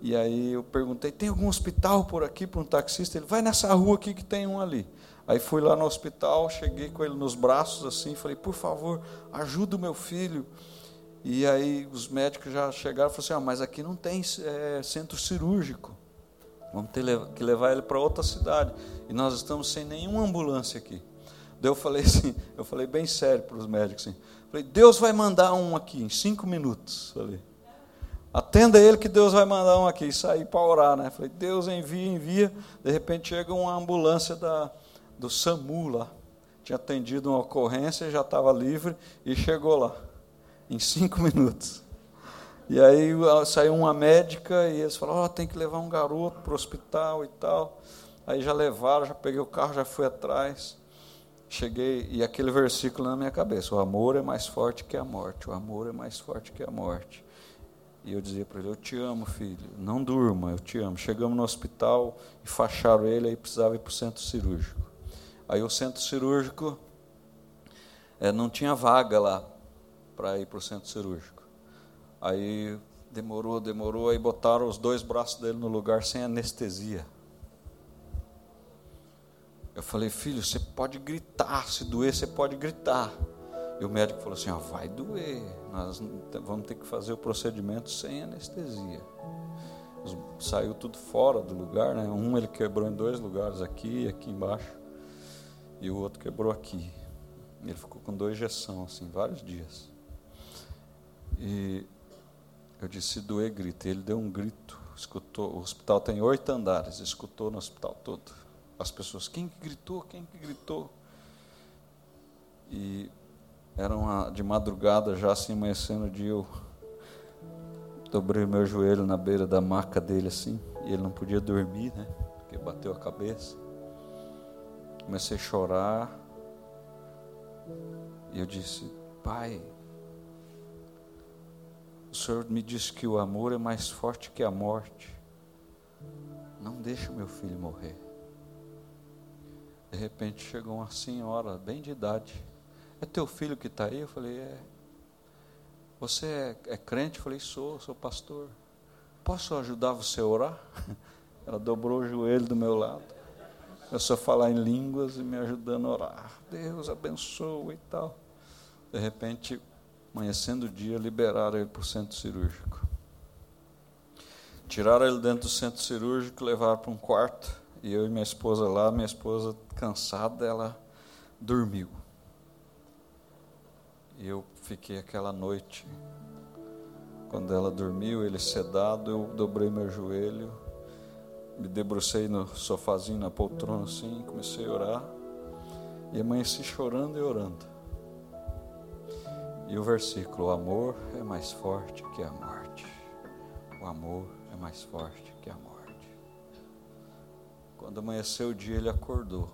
E aí eu perguntei: Tem algum hospital por aqui para um taxista? Ele, vai nessa rua aqui que tem um ali. Aí fui lá no hospital, cheguei com ele nos braços assim, falei, por favor, ajuda o meu filho. E aí os médicos já chegaram e falaram assim, ah, mas aqui não tem é, centro cirúrgico. Vamos ter que levar ele para outra cidade. E nós estamos sem nenhuma ambulância aqui. Daí eu falei assim, eu falei bem sério para os médicos assim, falei, Deus vai mandar um aqui em cinco minutos. Falei, atenda ele que Deus vai mandar um aqui. E saí para orar, né? Falei, Deus envia, envia. De repente chega uma ambulância da do SAMU lá. Tinha atendido uma ocorrência, já estava livre e chegou lá, em cinco minutos. E aí saiu uma médica e eles falaram: oh, tem que levar um garoto para o hospital e tal. Aí já levaram, já peguei o carro, já fui atrás. Cheguei e aquele versículo na minha cabeça: o amor é mais forte que a morte, o amor é mais forte que a morte. E eu dizia para ele: Eu te amo, filho, não durma, eu te amo. Chegamos no hospital e facharam ele, aí precisava ir para o centro cirúrgico. Aí o centro cirúrgico é, não tinha vaga lá para ir para o centro cirúrgico. Aí demorou, demorou, aí botaram os dois braços dele no lugar sem anestesia. Eu falei, filho, você pode gritar, se doer, você pode gritar. E o médico falou assim: ah, vai doer, nós vamos ter que fazer o procedimento sem anestesia. Saiu tudo fora do lugar, né? Um ele quebrou em dois lugares, aqui e aqui embaixo e o outro quebrou aqui. Ele ficou com dois injeção, assim, vários dias. E eu disse, se doer, grita. Ele deu um grito, escutou. O hospital tem oito andares, escutou no hospital todo. As pessoas, quem que gritou? Quem que gritou? E era uma, de madrugada, já assim amanhecendo dia, eu dobrei meu joelho na beira da maca dele, assim, e ele não podia dormir, né? Porque bateu a cabeça. Comecei a chorar. E eu disse: Pai, o Senhor me disse que o amor é mais forte que a morte. Não deixe meu filho morrer. De repente chegou uma senhora, bem de idade. É teu filho que está aí? Eu falei: É. Você é, é crente? Eu falei: Sou, sou pastor. Posso ajudar você a orar? Ela dobrou o joelho do meu lado começou a falar em línguas e me ajudando a orar. Deus abençoa e tal. De repente, amanhecendo o dia, liberaram ele para o centro cirúrgico. Tiraram ele dentro do centro cirúrgico, levaram para um quarto. E eu e minha esposa lá, minha esposa cansada, ela dormiu. E eu fiquei aquela noite. Quando ela dormiu, ele sedado, eu dobrei meu joelho me debrucei no sofazinho, na poltrona assim, comecei a orar. E amanheci chorando e orando. E o versículo: O amor é mais forte que a morte. O amor é mais forte que a morte. Quando amanheceu o dia, ele acordou,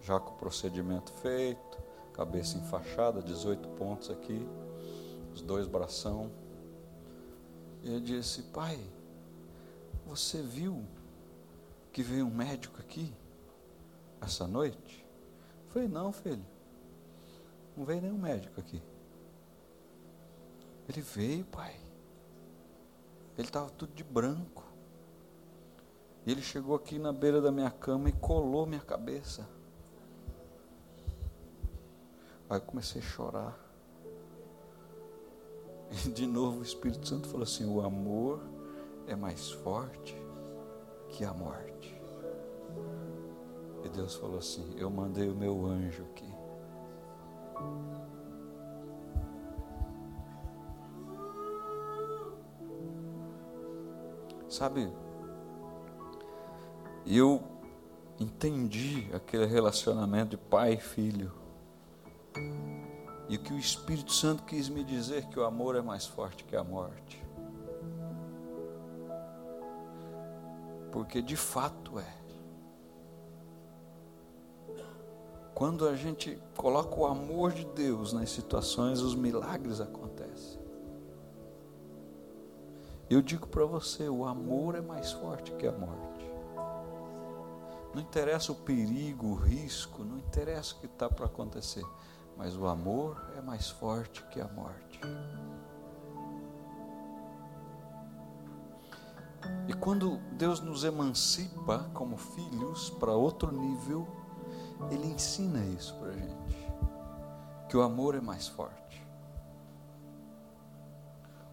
já com o procedimento feito, cabeça enfaixada, 18 pontos aqui, os dois bração. E ele disse: Pai, você viu que veio um médico aqui essa noite? Eu falei, não, filho. Não veio nenhum médico aqui. Ele veio, pai. Ele estava tudo de branco. E ele chegou aqui na beira da minha cama e colou minha cabeça. Aí eu comecei a chorar. E de novo o Espírito Santo falou assim: o amor é mais forte que a morte. E Deus falou assim: Eu mandei o meu anjo aqui. Sabe? E eu entendi aquele relacionamento de pai e filho. E o que o Espírito Santo quis me dizer que o amor é mais forte que a morte. Porque de fato é. Quando a gente coloca o amor de Deus nas situações, os milagres acontecem. Eu digo para você, o amor é mais forte que a morte. Não interessa o perigo, o risco, não interessa o que está para acontecer mas o amor é mais forte que a morte. E quando Deus nos emancipa como filhos para outro nível, Ele ensina isso para a gente: que o amor é mais forte.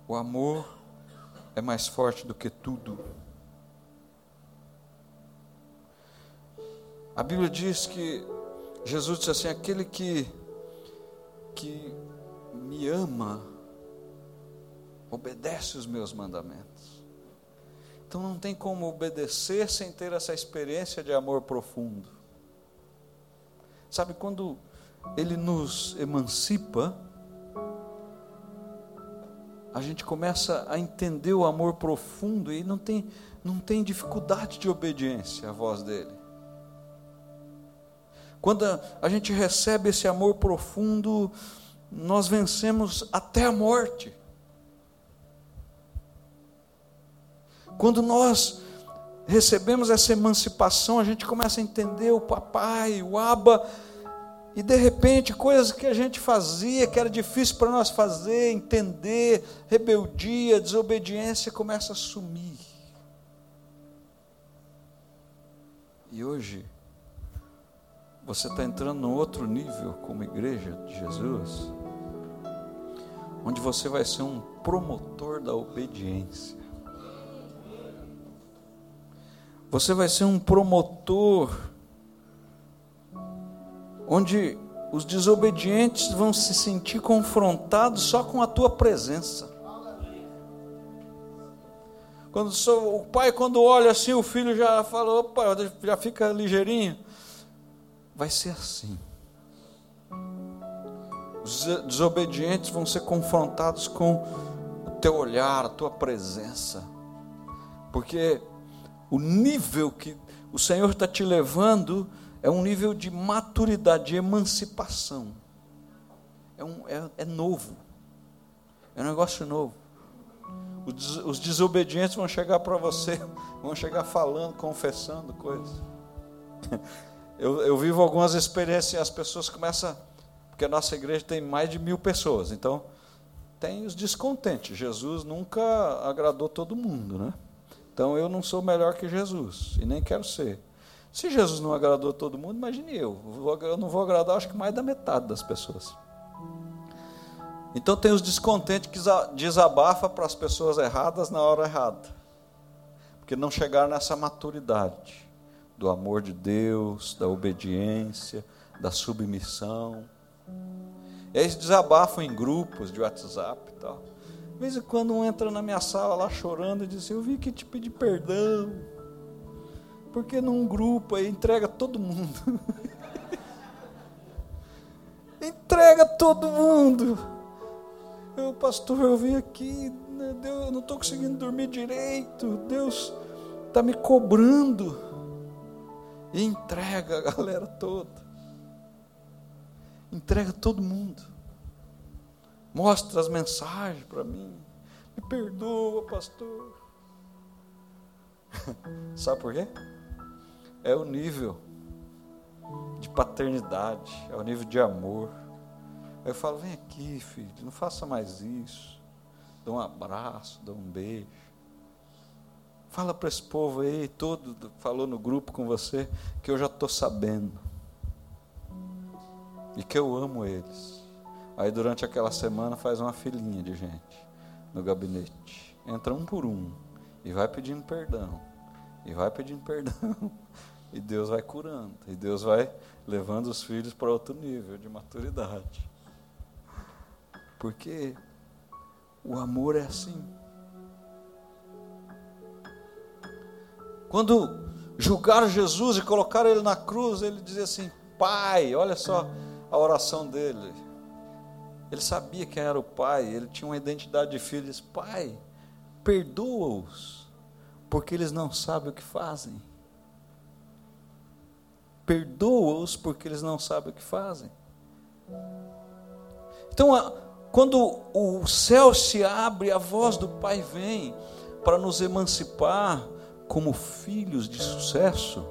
O amor é mais forte do que tudo. A Bíblia diz que Jesus disse assim: aquele que que me ama, obedece os meus mandamentos. Então não tem como obedecer sem ter essa experiência de amor profundo. Sabe, quando Ele nos emancipa, a gente começa a entender o amor profundo e não tem, não tem dificuldade de obediência à voz dele. Quando a gente recebe esse amor profundo, nós vencemos até a morte. Quando nós recebemos essa emancipação, a gente começa a entender o papai, o aba, e de repente coisas que a gente fazia, que era difícil para nós fazer, entender, rebeldia, desobediência, começa a sumir. E hoje, você está entrando num outro nível como igreja de Jesus, onde você vai ser um promotor da obediência. Você vai ser um promotor onde os desobedientes vão se sentir confrontados só com a tua presença. Quando o pai, quando olha assim, o filho já fala, opa, já fica ligeirinho vai ser assim. Os desobedientes vão ser confrontados com o teu olhar, a tua presença, porque o nível que o Senhor está te levando é um nível de maturidade, de emancipação. É, um, é, é novo, é um negócio novo. Os, os desobedientes vão chegar para você, vão chegar falando, confessando coisas. Eu, eu vivo algumas experiências e as pessoas começam. Porque a nossa igreja tem mais de mil pessoas, então tem os descontentes. Jesus nunca agradou todo mundo, né? Então eu não sou melhor que Jesus e nem quero ser. Se Jesus não agradou todo mundo, imagine eu. Eu não vou agradar, acho que mais da metade das pessoas. Então tem os descontentes que desabafa para as pessoas erradas na hora errada, porque não chegaram nessa maturidade do amor de Deus, da obediência, da submissão. E eles desabafam em grupos de WhatsApp e tal. De vez em quando um entra na minha sala lá chorando e diz assim, eu vim aqui te pedir perdão. Porque num grupo aí entrega todo mundo. entrega todo mundo. Eu, pastor, eu vim aqui, né, Deus, eu não estou conseguindo dormir direito. Deus está me cobrando e entrega a galera toda. Entrega todo mundo. Mostra as mensagens para mim. Me perdoa, pastor. Sabe por quê? É o nível de paternidade, é o nível de amor. Aí eu falo: vem aqui, filho, não faça mais isso. Dá um abraço, dá um beijo. Fala para esse povo aí, todo falou no grupo com você, que eu já estou sabendo. E que eu amo eles. Aí durante aquela semana faz uma filinha de gente no gabinete. Entra um por um e vai pedindo perdão. E vai pedindo perdão. E Deus vai curando. E Deus vai levando os filhos para outro nível de maturidade. Porque o amor é assim. Quando julgaram Jesus e colocaram ele na cruz, ele dizia assim: Pai, olha só a oração dele. Ele sabia quem era o pai, ele tinha uma identidade de filho. Ele disse: Pai, perdoa-os, porque eles não sabem o que fazem. Perdoa-os, porque eles não sabem o que fazem. Então, quando o céu se abre, a voz do Pai vem para nos emancipar como filhos de sucesso.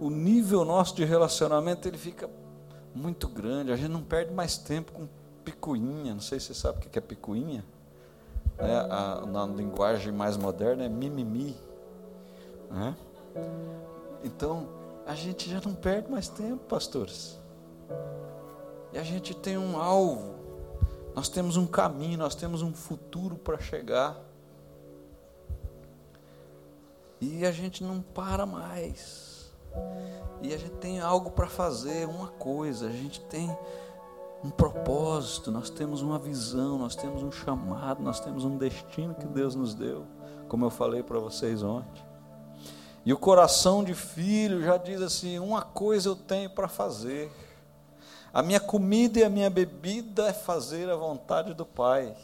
O, nível nosso de relacionamento ele fica muito grande. A gente não perde mais tempo com picuinha. Não sei se você sabe o que é picuinha. É, a, na linguagem mais moderna é mimimi. Né? Então, a gente já não perde mais tempo, pastores. E a gente tem um alvo, nós temos um caminho, nós temos um futuro para chegar. E a gente não para mais. E a gente tem algo para fazer, uma coisa, a gente tem um propósito, nós temos uma visão, nós temos um chamado, nós temos um destino que Deus nos deu, como eu falei para vocês ontem. E o coração de filho já diz assim: uma coisa eu tenho para fazer. A minha comida e a minha bebida é fazer a vontade do Pai.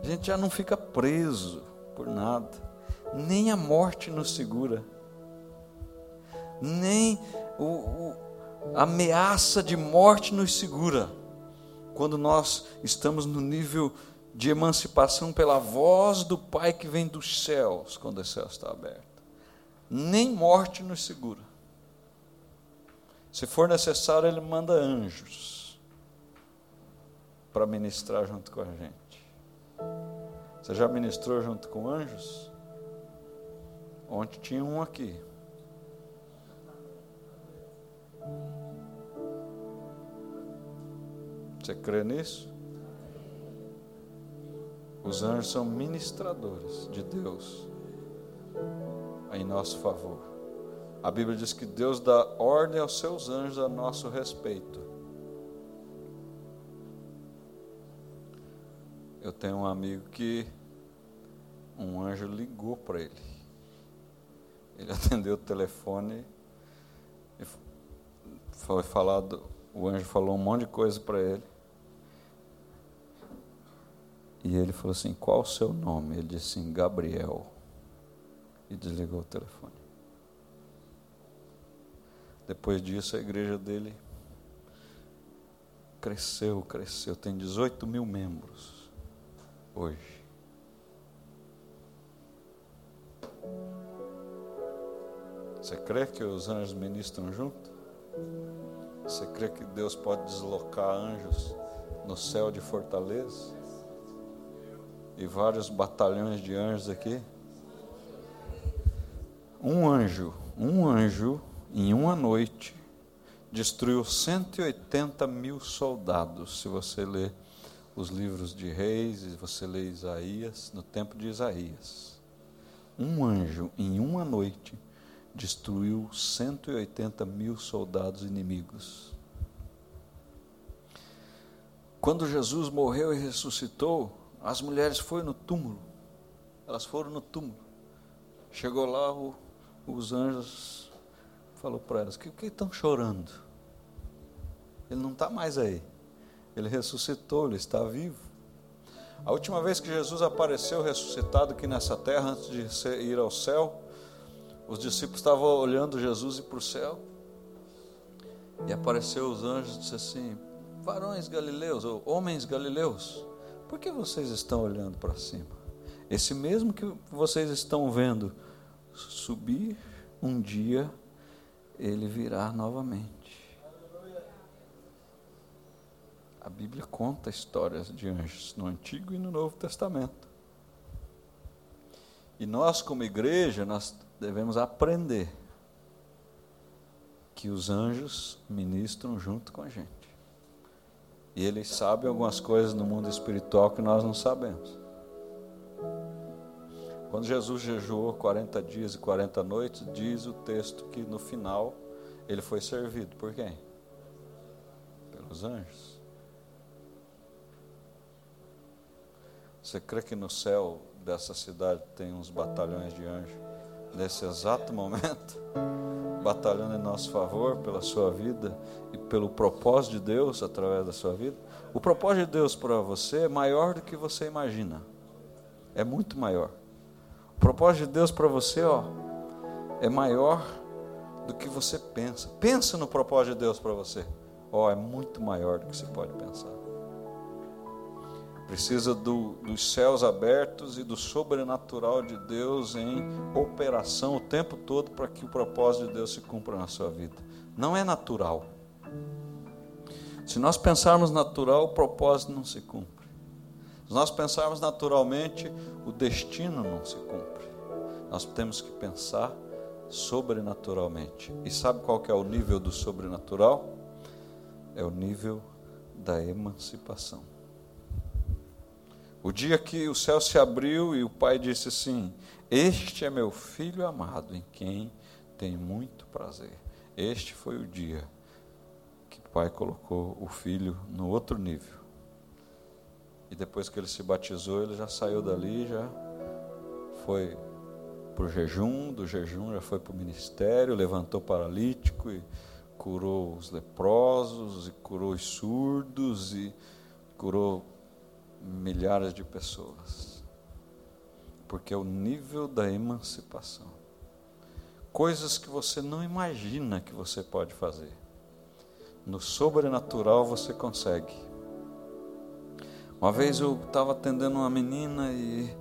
A gente já não fica preso por nada, nem a morte nos segura, nem o, o, a ameaça de morte nos segura, quando nós estamos no nível de emancipação pela voz do Pai que vem dos céus, quando o céu está aberto. Nem morte nos segura. Se for necessário, ele manda anjos para ministrar junto com a gente. Você já ministrou junto com anjos? Ontem tinha um aqui. Você crê nisso? Os anjos são ministradores de Deus em nosso favor. A Bíblia diz que Deus dá ordem aos seus anjos a nosso respeito. Eu tenho um amigo que um anjo ligou para ele. Ele atendeu o telefone e foi falado, o anjo falou um monte de coisa para ele. E ele falou assim: Qual o seu nome? Ele disse assim: Gabriel. E desligou o telefone. Depois disso, a igreja dele cresceu, cresceu. Tem 18 mil membros hoje. Você crê que os anjos ministram junto? Você crê que Deus pode deslocar anjos no céu de Fortaleza? E vários batalhões de anjos aqui? Um anjo, um anjo em uma noite, destruiu 180 mil soldados. Se você ler os livros de reis, e você lê Isaías, no tempo de Isaías. Um anjo, em uma noite, destruiu 180 mil soldados inimigos. Quando Jesus morreu e ressuscitou, as mulheres foram no túmulo. Elas foram no túmulo. Chegou lá, o, os anjos falou para elas: que, que estão chorando? Ele não está mais aí. Ele ressuscitou, ele está vivo. A última vez que Jesus apareceu ressuscitado aqui nessa terra, antes de ir ao céu, os discípulos estavam olhando Jesus e para o céu. E apareceu os anjos e disse assim: Varões galileus, ou homens galileus, por que vocês estão olhando para cima? Esse mesmo que vocês estão vendo subir um dia ele virá novamente. A Bíblia conta histórias de anjos no Antigo e no Novo Testamento. E nós, como igreja, nós devemos aprender que os anjos ministram junto com a gente. E eles sabem algumas coisas no mundo espiritual que nós não sabemos. Quando Jesus jejuou 40 dias e 40 noites, diz o texto que no final ele foi servido por quem? Pelos anjos. Você crê que no céu dessa cidade tem uns batalhões de anjos nesse exato momento, batalhando em nosso favor pela sua vida e pelo propósito de Deus através da sua vida. O propósito de Deus para você é maior do que você imagina. É muito maior. O propósito de Deus para você, ó, é maior do que você pensa. Pensa no propósito de Deus para você. Ó, é muito maior do que você pode pensar. Precisa do, dos céus abertos e do sobrenatural de Deus em operação o tempo todo para que o propósito de Deus se cumpra na sua vida. Não é natural. Se nós pensarmos natural, o propósito não se cumpre. Se nós pensarmos naturalmente, o destino não se cumpre. Nós temos que pensar sobrenaturalmente. E sabe qual que é o nível do sobrenatural? É o nível da emancipação. O dia que o céu se abriu e o pai disse assim: Este é meu filho amado, em quem tem muito prazer. Este foi o dia que o pai colocou o filho no outro nível. E depois que ele se batizou, ele já saiu dali, já foi para o jejum, do jejum já foi para o ministério, levantou paralítico e curou os leprosos, e curou os surdos, e curou milhares de pessoas. Porque é o nível da emancipação. Coisas que você não imagina que você pode fazer. No sobrenatural você consegue. Uma vez eu estava atendendo uma menina e,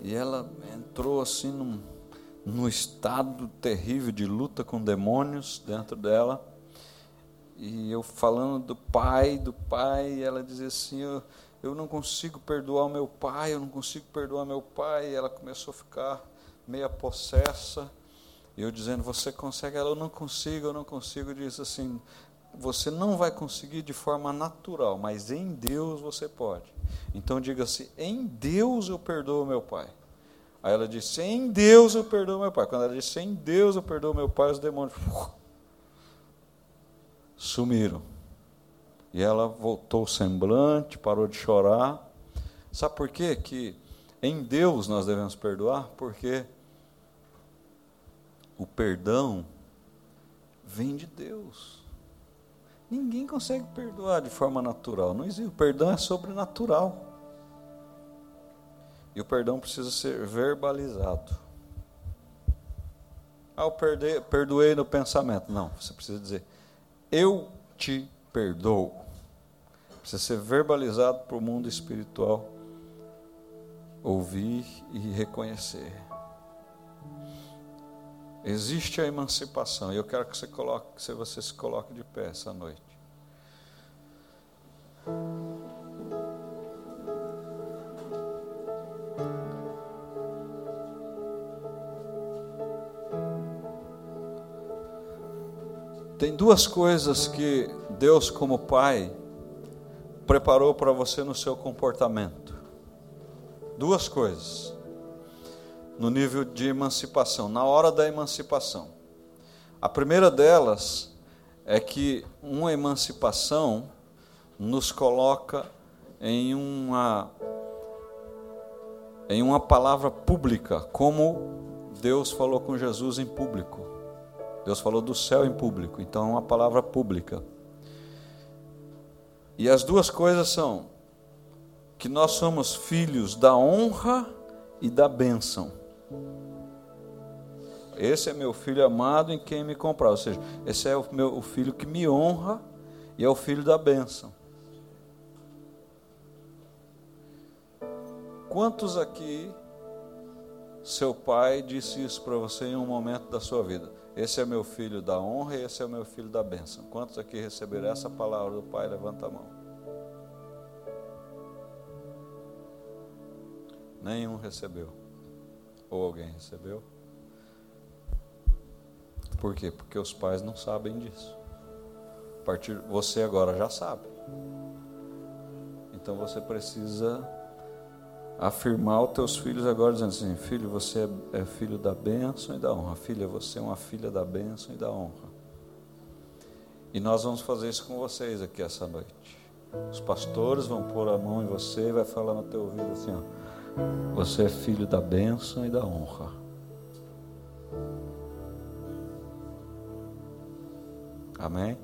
e ela entrou assim num, num estado terrível de luta com demônios dentro dela. E eu falando do pai, do pai, e ela dizia assim: eu, eu não consigo perdoar meu pai, eu não consigo perdoar meu pai. E ela começou a ficar meia possessa. E eu dizendo, você consegue? Ela, eu não consigo, eu não consigo. Eu disse assim, você não vai conseguir de forma natural, mas em Deus você pode. Então diga assim, em Deus eu perdoo meu pai. Aí ela disse, em Deus eu perdoo meu pai. Quando ela disse, em Deus eu perdoo meu pai, os demônios sumiram. E ela voltou o semblante, parou de chorar. Sabe por quê? Que em Deus nós devemos perdoar? Porque o perdão vem de Deus. Ninguém consegue perdoar de forma natural. Não existe. O perdão é sobrenatural. E o perdão precisa ser verbalizado. Ah, eu perdoei no pensamento. Não, você precisa dizer: Eu te perdoo precisa ser verbalizado para o mundo espiritual ouvir e reconhecer. Existe a emancipação, e eu quero que você, coloque, que você se coloque de pé essa noite. Tem duas coisas que Deus, como Pai, preparou para você no seu comportamento. Duas coisas. No nível de emancipação, na hora da emancipação. A primeira delas é que uma emancipação nos coloca em uma em uma palavra pública, como Deus falou com Jesus em público. Deus falou do céu em público, então é uma palavra pública. E as duas coisas são que nós somos filhos da honra e da bênção. Esse é meu filho amado em quem me comprar. Ou seja, esse é o, meu, o filho que me honra e é o filho da bênção. Quantos aqui seu pai disse isso para você em um momento da sua vida? Esse é meu filho da honra e esse é meu filho da bênção. Quantos aqui receberam essa palavra do Pai? Levanta a mão. Nenhum recebeu. Ou alguém recebeu? Por quê? Porque os pais não sabem disso. A partir você agora já sabe. Então você precisa afirmar aos teus filhos agora, dizendo assim: Filho, você é, é filho da bênção e da honra. Filha, você é uma filha da bênção e da honra. E nós vamos fazer isso com vocês aqui essa noite. Os pastores vão pôr a mão em você e vai falar no teu ouvido assim: ó, Você é filho da bênção e da honra. Amém?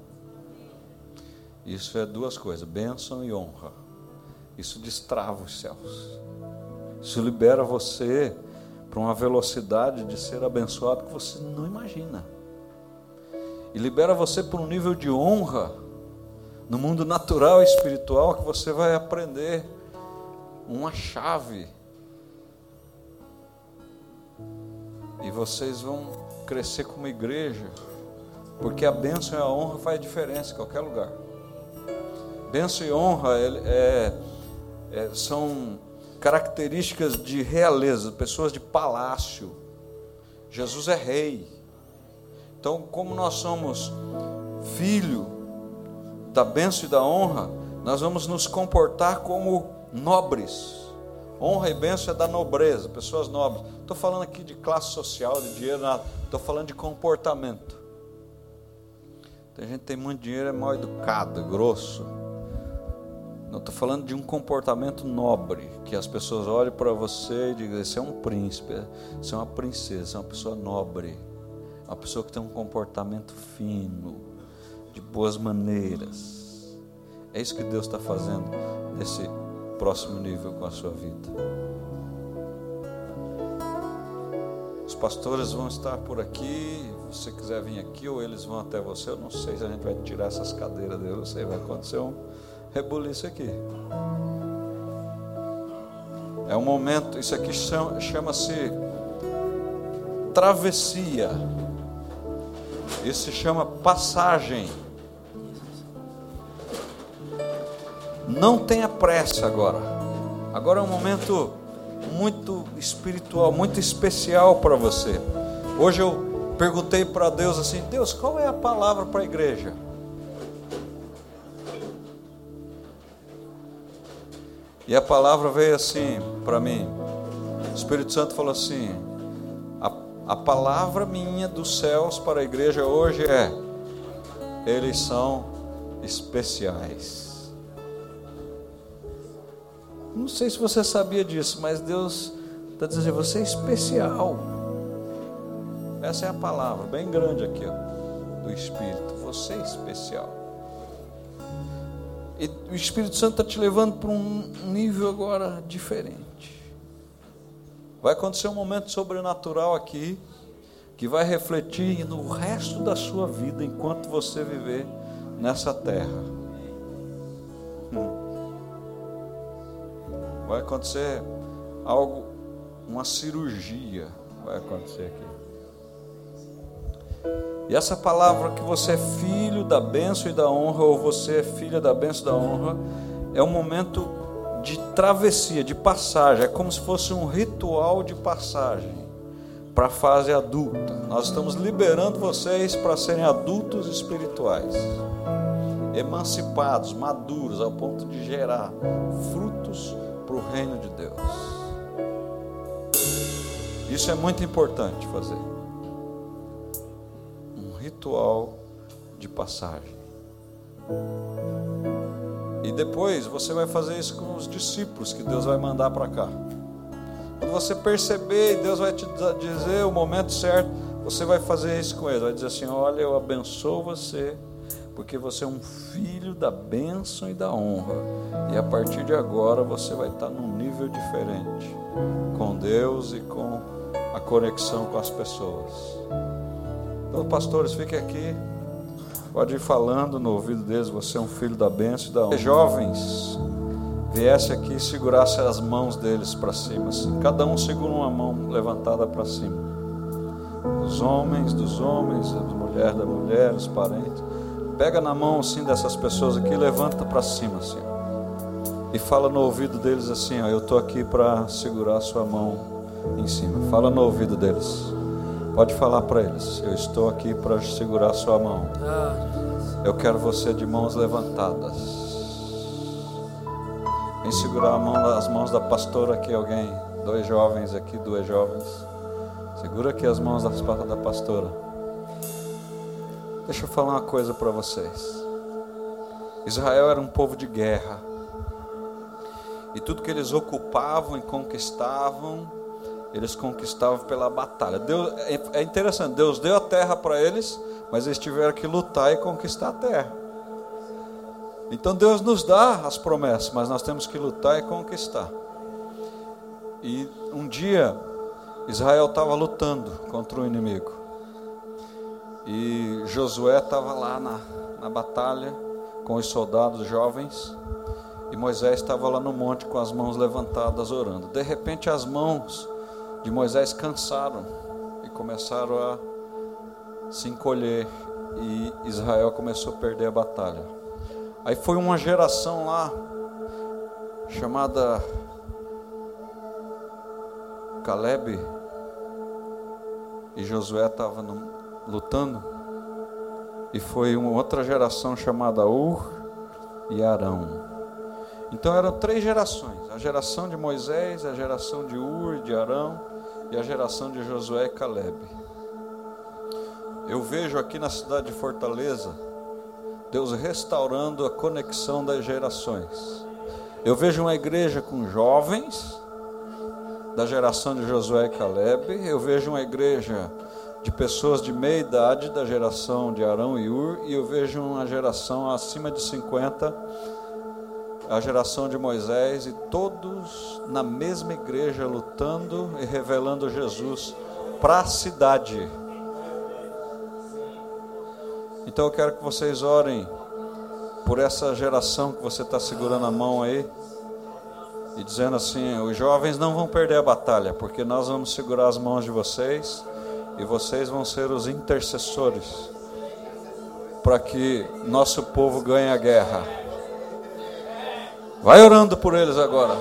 Isso é duas coisas: bênção e honra. Isso destrava os céus. Isso libera você para uma velocidade de ser abençoado que você não imagina. E libera você para um nível de honra no mundo natural e espiritual que você vai aprender uma chave. E vocês vão crescer como igreja, porque a bênção e a honra faz diferença em qualquer lugar. Bênção e honra é, é, são características de realeza, pessoas de palácio. Jesus é rei. Então, como nós somos filho da bênção e da honra, nós vamos nos comportar como nobres. Honra e bênção é da nobreza, pessoas nobres. Estou falando aqui de classe social, de dinheiro, nada. Estou falando de comportamento. Tem gente que tem muito dinheiro, é mal educado, grosso. Não estou falando de um comportamento nobre, que as pessoas olhem para você e digam: você é um príncipe, você é uma princesa, é uma pessoa nobre, uma pessoa que tem um comportamento fino, de boas maneiras. É isso que Deus está fazendo nesse próximo nível com a sua vida. Os pastores vão estar por aqui. Se você quiser vir aqui, ou eles vão até você, eu não sei se a gente vai tirar essas cadeiras deles, não sei, vai acontecer um rebuliço aqui. É um momento, isso aqui chama-se travessia. Isso se chama passagem. Não tenha pressa agora. Agora é um momento muito espiritual, muito especial para você. Hoje eu perguntei para Deus assim: Deus, qual é a palavra para a igreja? E a palavra veio assim para mim. O Espírito Santo falou assim: a, a palavra minha dos céus para a igreja hoje é: eles são especiais. Não sei se você sabia disso, mas Deus está dizendo: você é especial. Essa é a palavra, bem grande aqui, ó, do Espírito. Você é especial. E o Espírito Santo está te levando para um nível agora diferente. Vai acontecer um momento sobrenatural aqui, que vai refletir no resto da sua vida enquanto você viver nessa terra. Hum. Vai acontecer algo, uma cirurgia vai acontecer aqui. E essa palavra que você é filho da bênção e da honra, ou você é filha da bênção e da honra, é um momento de travessia, de passagem. É como se fosse um ritual de passagem para a fase adulta. Nós estamos liberando vocês para serem adultos espirituais, emancipados, maduros, ao ponto de gerar frutos para o reino de Deus. Isso é muito importante fazer ritual de passagem. E depois você vai fazer isso com os discípulos que Deus vai mandar para cá. Quando você perceber e Deus vai te dizer o momento certo, você vai fazer isso com eles. Vai dizer assim: Olha, eu abençoo você, porque você é um filho da bênção e da honra. E a partir de agora você vai estar num nível diferente com Deus e com a conexão com as pessoas. Então, pastores, fiquem aqui. Pode ir falando no ouvido deles. Você é um filho da bênção e da honra. Jovens, viesse aqui e segurasse as mãos deles para cima. Assim. Cada um segura uma mão levantada para cima. Os homens dos homens, as mulheres da mulher, os parentes. Pega na mão assim dessas pessoas aqui levanta para cima assim. E fala no ouvido deles assim, ó, eu estou aqui para segurar a sua mão em cima. Fala no ouvido deles. Pode falar para eles: Eu estou aqui para segurar sua mão. Eu quero você de mãos levantadas. Vem segurar mão, as mãos da pastora aqui, alguém. Dois jovens aqui, duas jovens. Segura aqui as mãos da pastora. Deixa eu falar uma coisa para vocês. Israel era um povo de guerra. E tudo que eles ocupavam e conquistavam, eles conquistavam pela batalha. Deus, é, é interessante, Deus deu a terra para eles, mas eles tiveram que lutar e conquistar a terra. Então Deus nos dá as promessas, mas nós temos que lutar e conquistar. E um dia Israel estava lutando contra o inimigo. E Josué estava lá na, na batalha com os soldados jovens. E Moisés estava lá no monte com as mãos levantadas orando. De repente as mãos de Moisés cansaram e começaram a se encolher. E Israel começou a perder a batalha. Aí foi uma geração lá, chamada Caleb, e Josué estava lutando, e foi uma outra geração chamada Ur e Arão. Então eram três gerações: a geração de Moisés, a geração de Ur de Arão, e a geração de Josué e Caleb. Eu vejo aqui na cidade de Fortaleza, Deus restaurando a conexão das gerações. Eu vejo uma igreja com jovens da geração de Josué e Caleb, eu vejo uma igreja de pessoas de meia idade da geração de Arão e Ur, e eu vejo uma geração acima de 50, a geração de Moisés, e todos na mesma igreja lutando e revelando Jesus para a cidade então eu quero que vocês orem por essa geração que você está segurando a mão aí e dizendo assim: os jovens não vão perder a batalha, porque nós vamos segurar as mãos de vocês e vocês vão ser os intercessores para que nosso povo ganhe a guerra. Vai orando por eles agora.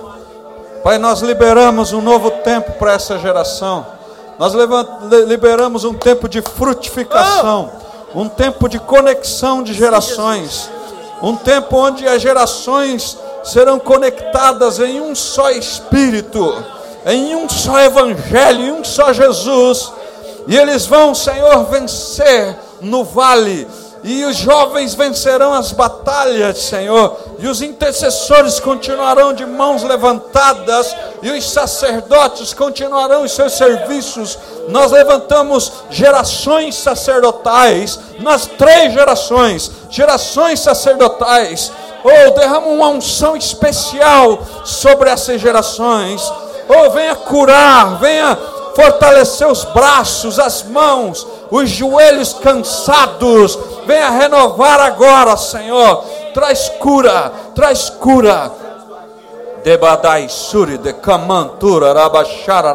Pai, nós liberamos um novo tempo para essa geração. Nós liberamos um tempo de frutificação um tempo de conexão de gerações, um tempo onde as gerações serão conectadas em um só Espírito, em um só Evangelho, em um só Jesus, e eles vão, Senhor, vencer no vale, e os jovens vencerão as batalhas, Senhor, e os intercessores continuarão de mãos levantadas, e os sacerdotes continuarão os seus serviços. Nós levantamos gerações sacerdotais, nas três gerações, gerações sacerdotais. Oh, derrama uma unção especial sobre essas gerações. Oh, venha curar, venha fortalecer os braços, as mãos, os joelhos cansados. Venha renovar agora, Senhor. Traz cura, traz cura. Debadai suri de kamantura rabachara.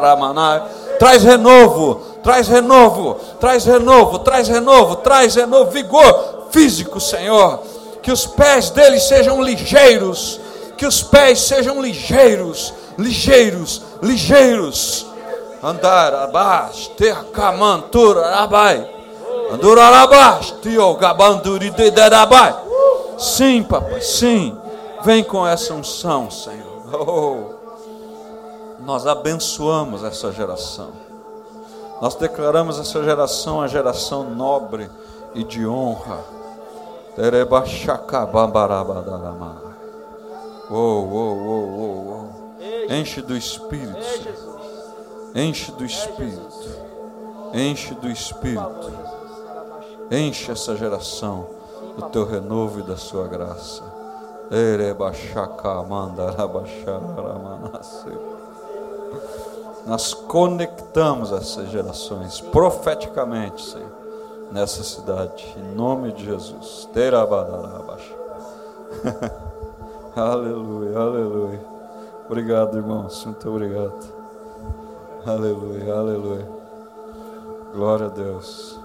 Traz renovo, traz renovo, traz renovo, traz renovo, traz renovo, vigor físico, Senhor. Que os pés deles sejam ligeiros, que os pés sejam ligeiros, ligeiros, ligeiros andar abaixo, ter camantura rabai. Andura abaixo, tio gabanduri de derabai. Sim, papai, sim. Vem com essa unção, Senhor. Oh, nós abençoamos essa geração. Nós declaramos essa geração a geração nobre e de honra. Oh, oh, oh, oh, oh. Enche do Espírito, Senhor. Enche do Espírito. Enche do Espírito. Enche essa geração do teu renovo e da sua graça. Nós conectamos essas gerações profeticamente, Senhor, nessa cidade, em nome de Jesus. aleluia, aleluia. Obrigado, irmãos. Muito obrigado. Aleluia, aleluia. Glória a Deus.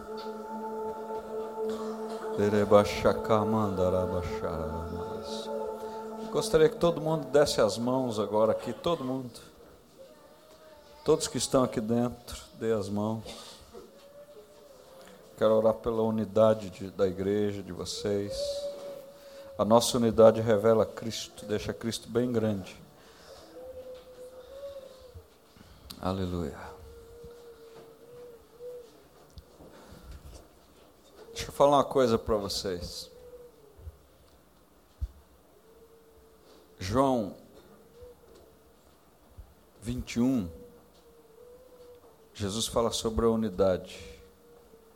Gostaria que todo mundo desse as mãos agora aqui, todo mundo. Todos que estão aqui dentro, dê as mãos. Quero orar pela unidade de, da igreja, de vocês. A nossa unidade revela Cristo, deixa Cristo bem grande. Aleluia. Deixa eu falar uma coisa para vocês. João 21, Jesus fala sobre a unidade.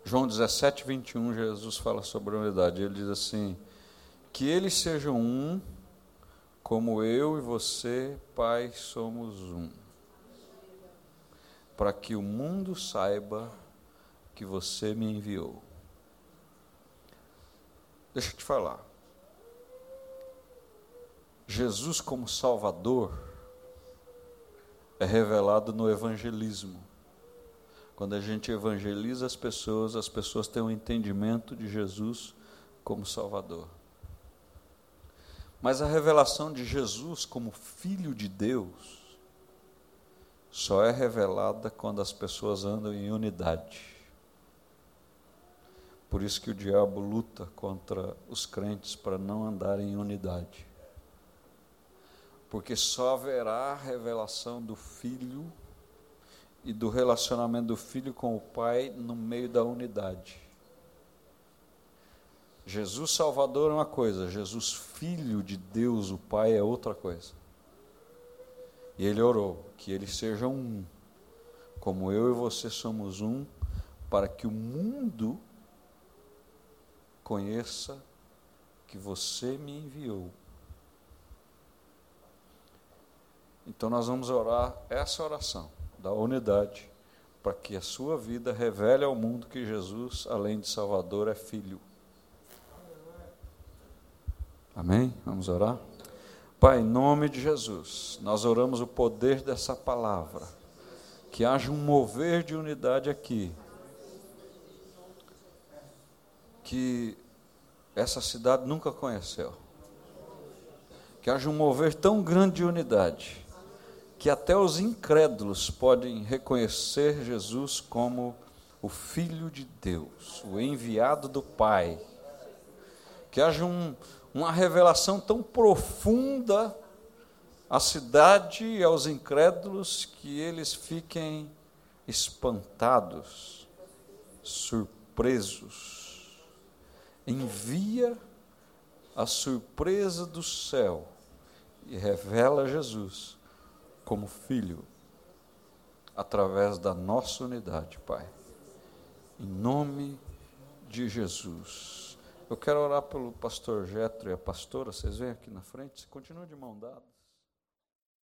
João 17, 21, Jesus fala sobre a unidade. Ele diz assim: Que eles sejam um, como eu e você, Pai, somos um. Para que o mundo saiba que você me enviou. Deixa eu te falar. Jesus, como Salvador, é revelado no evangelismo. Quando a gente evangeliza as pessoas, as pessoas têm um entendimento de Jesus como Salvador. Mas a revelação de Jesus como Filho de Deus só é revelada quando as pessoas andam em unidade. Por isso que o diabo luta contra os crentes para não andarem em unidade. Porque só haverá revelação do Filho e do relacionamento do filho com o pai no meio da unidade. Jesus Salvador é uma coisa, Jesus Filho de Deus, o Pai, é outra coisa. E ele orou que eles sejam um, como eu e você somos um, para que o mundo conheça que você me enviou. Então nós vamos orar essa oração da unidade, para que a sua vida revele ao mundo que Jesus, além de Salvador, é Filho. Amém? Vamos orar? Pai, em nome de Jesus, nós oramos o poder dessa palavra, que haja um mover de unidade aqui, que essa cidade nunca conheceu, que haja um mover tão grande de unidade que até os incrédulos podem reconhecer Jesus como o Filho de Deus, o enviado do Pai. Que haja um, uma revelação tão profunda à cidade e aos incrédulos que eles fiquem espantados, surpresos. Envia a surpresa do céu e revela Jesus como filho, através da nossa unidade, Pai. Em nome de Jesus. Eu quero orar pelo pastor Getro e a pastora, vocês vêm aqui na frente, continua de mão dada.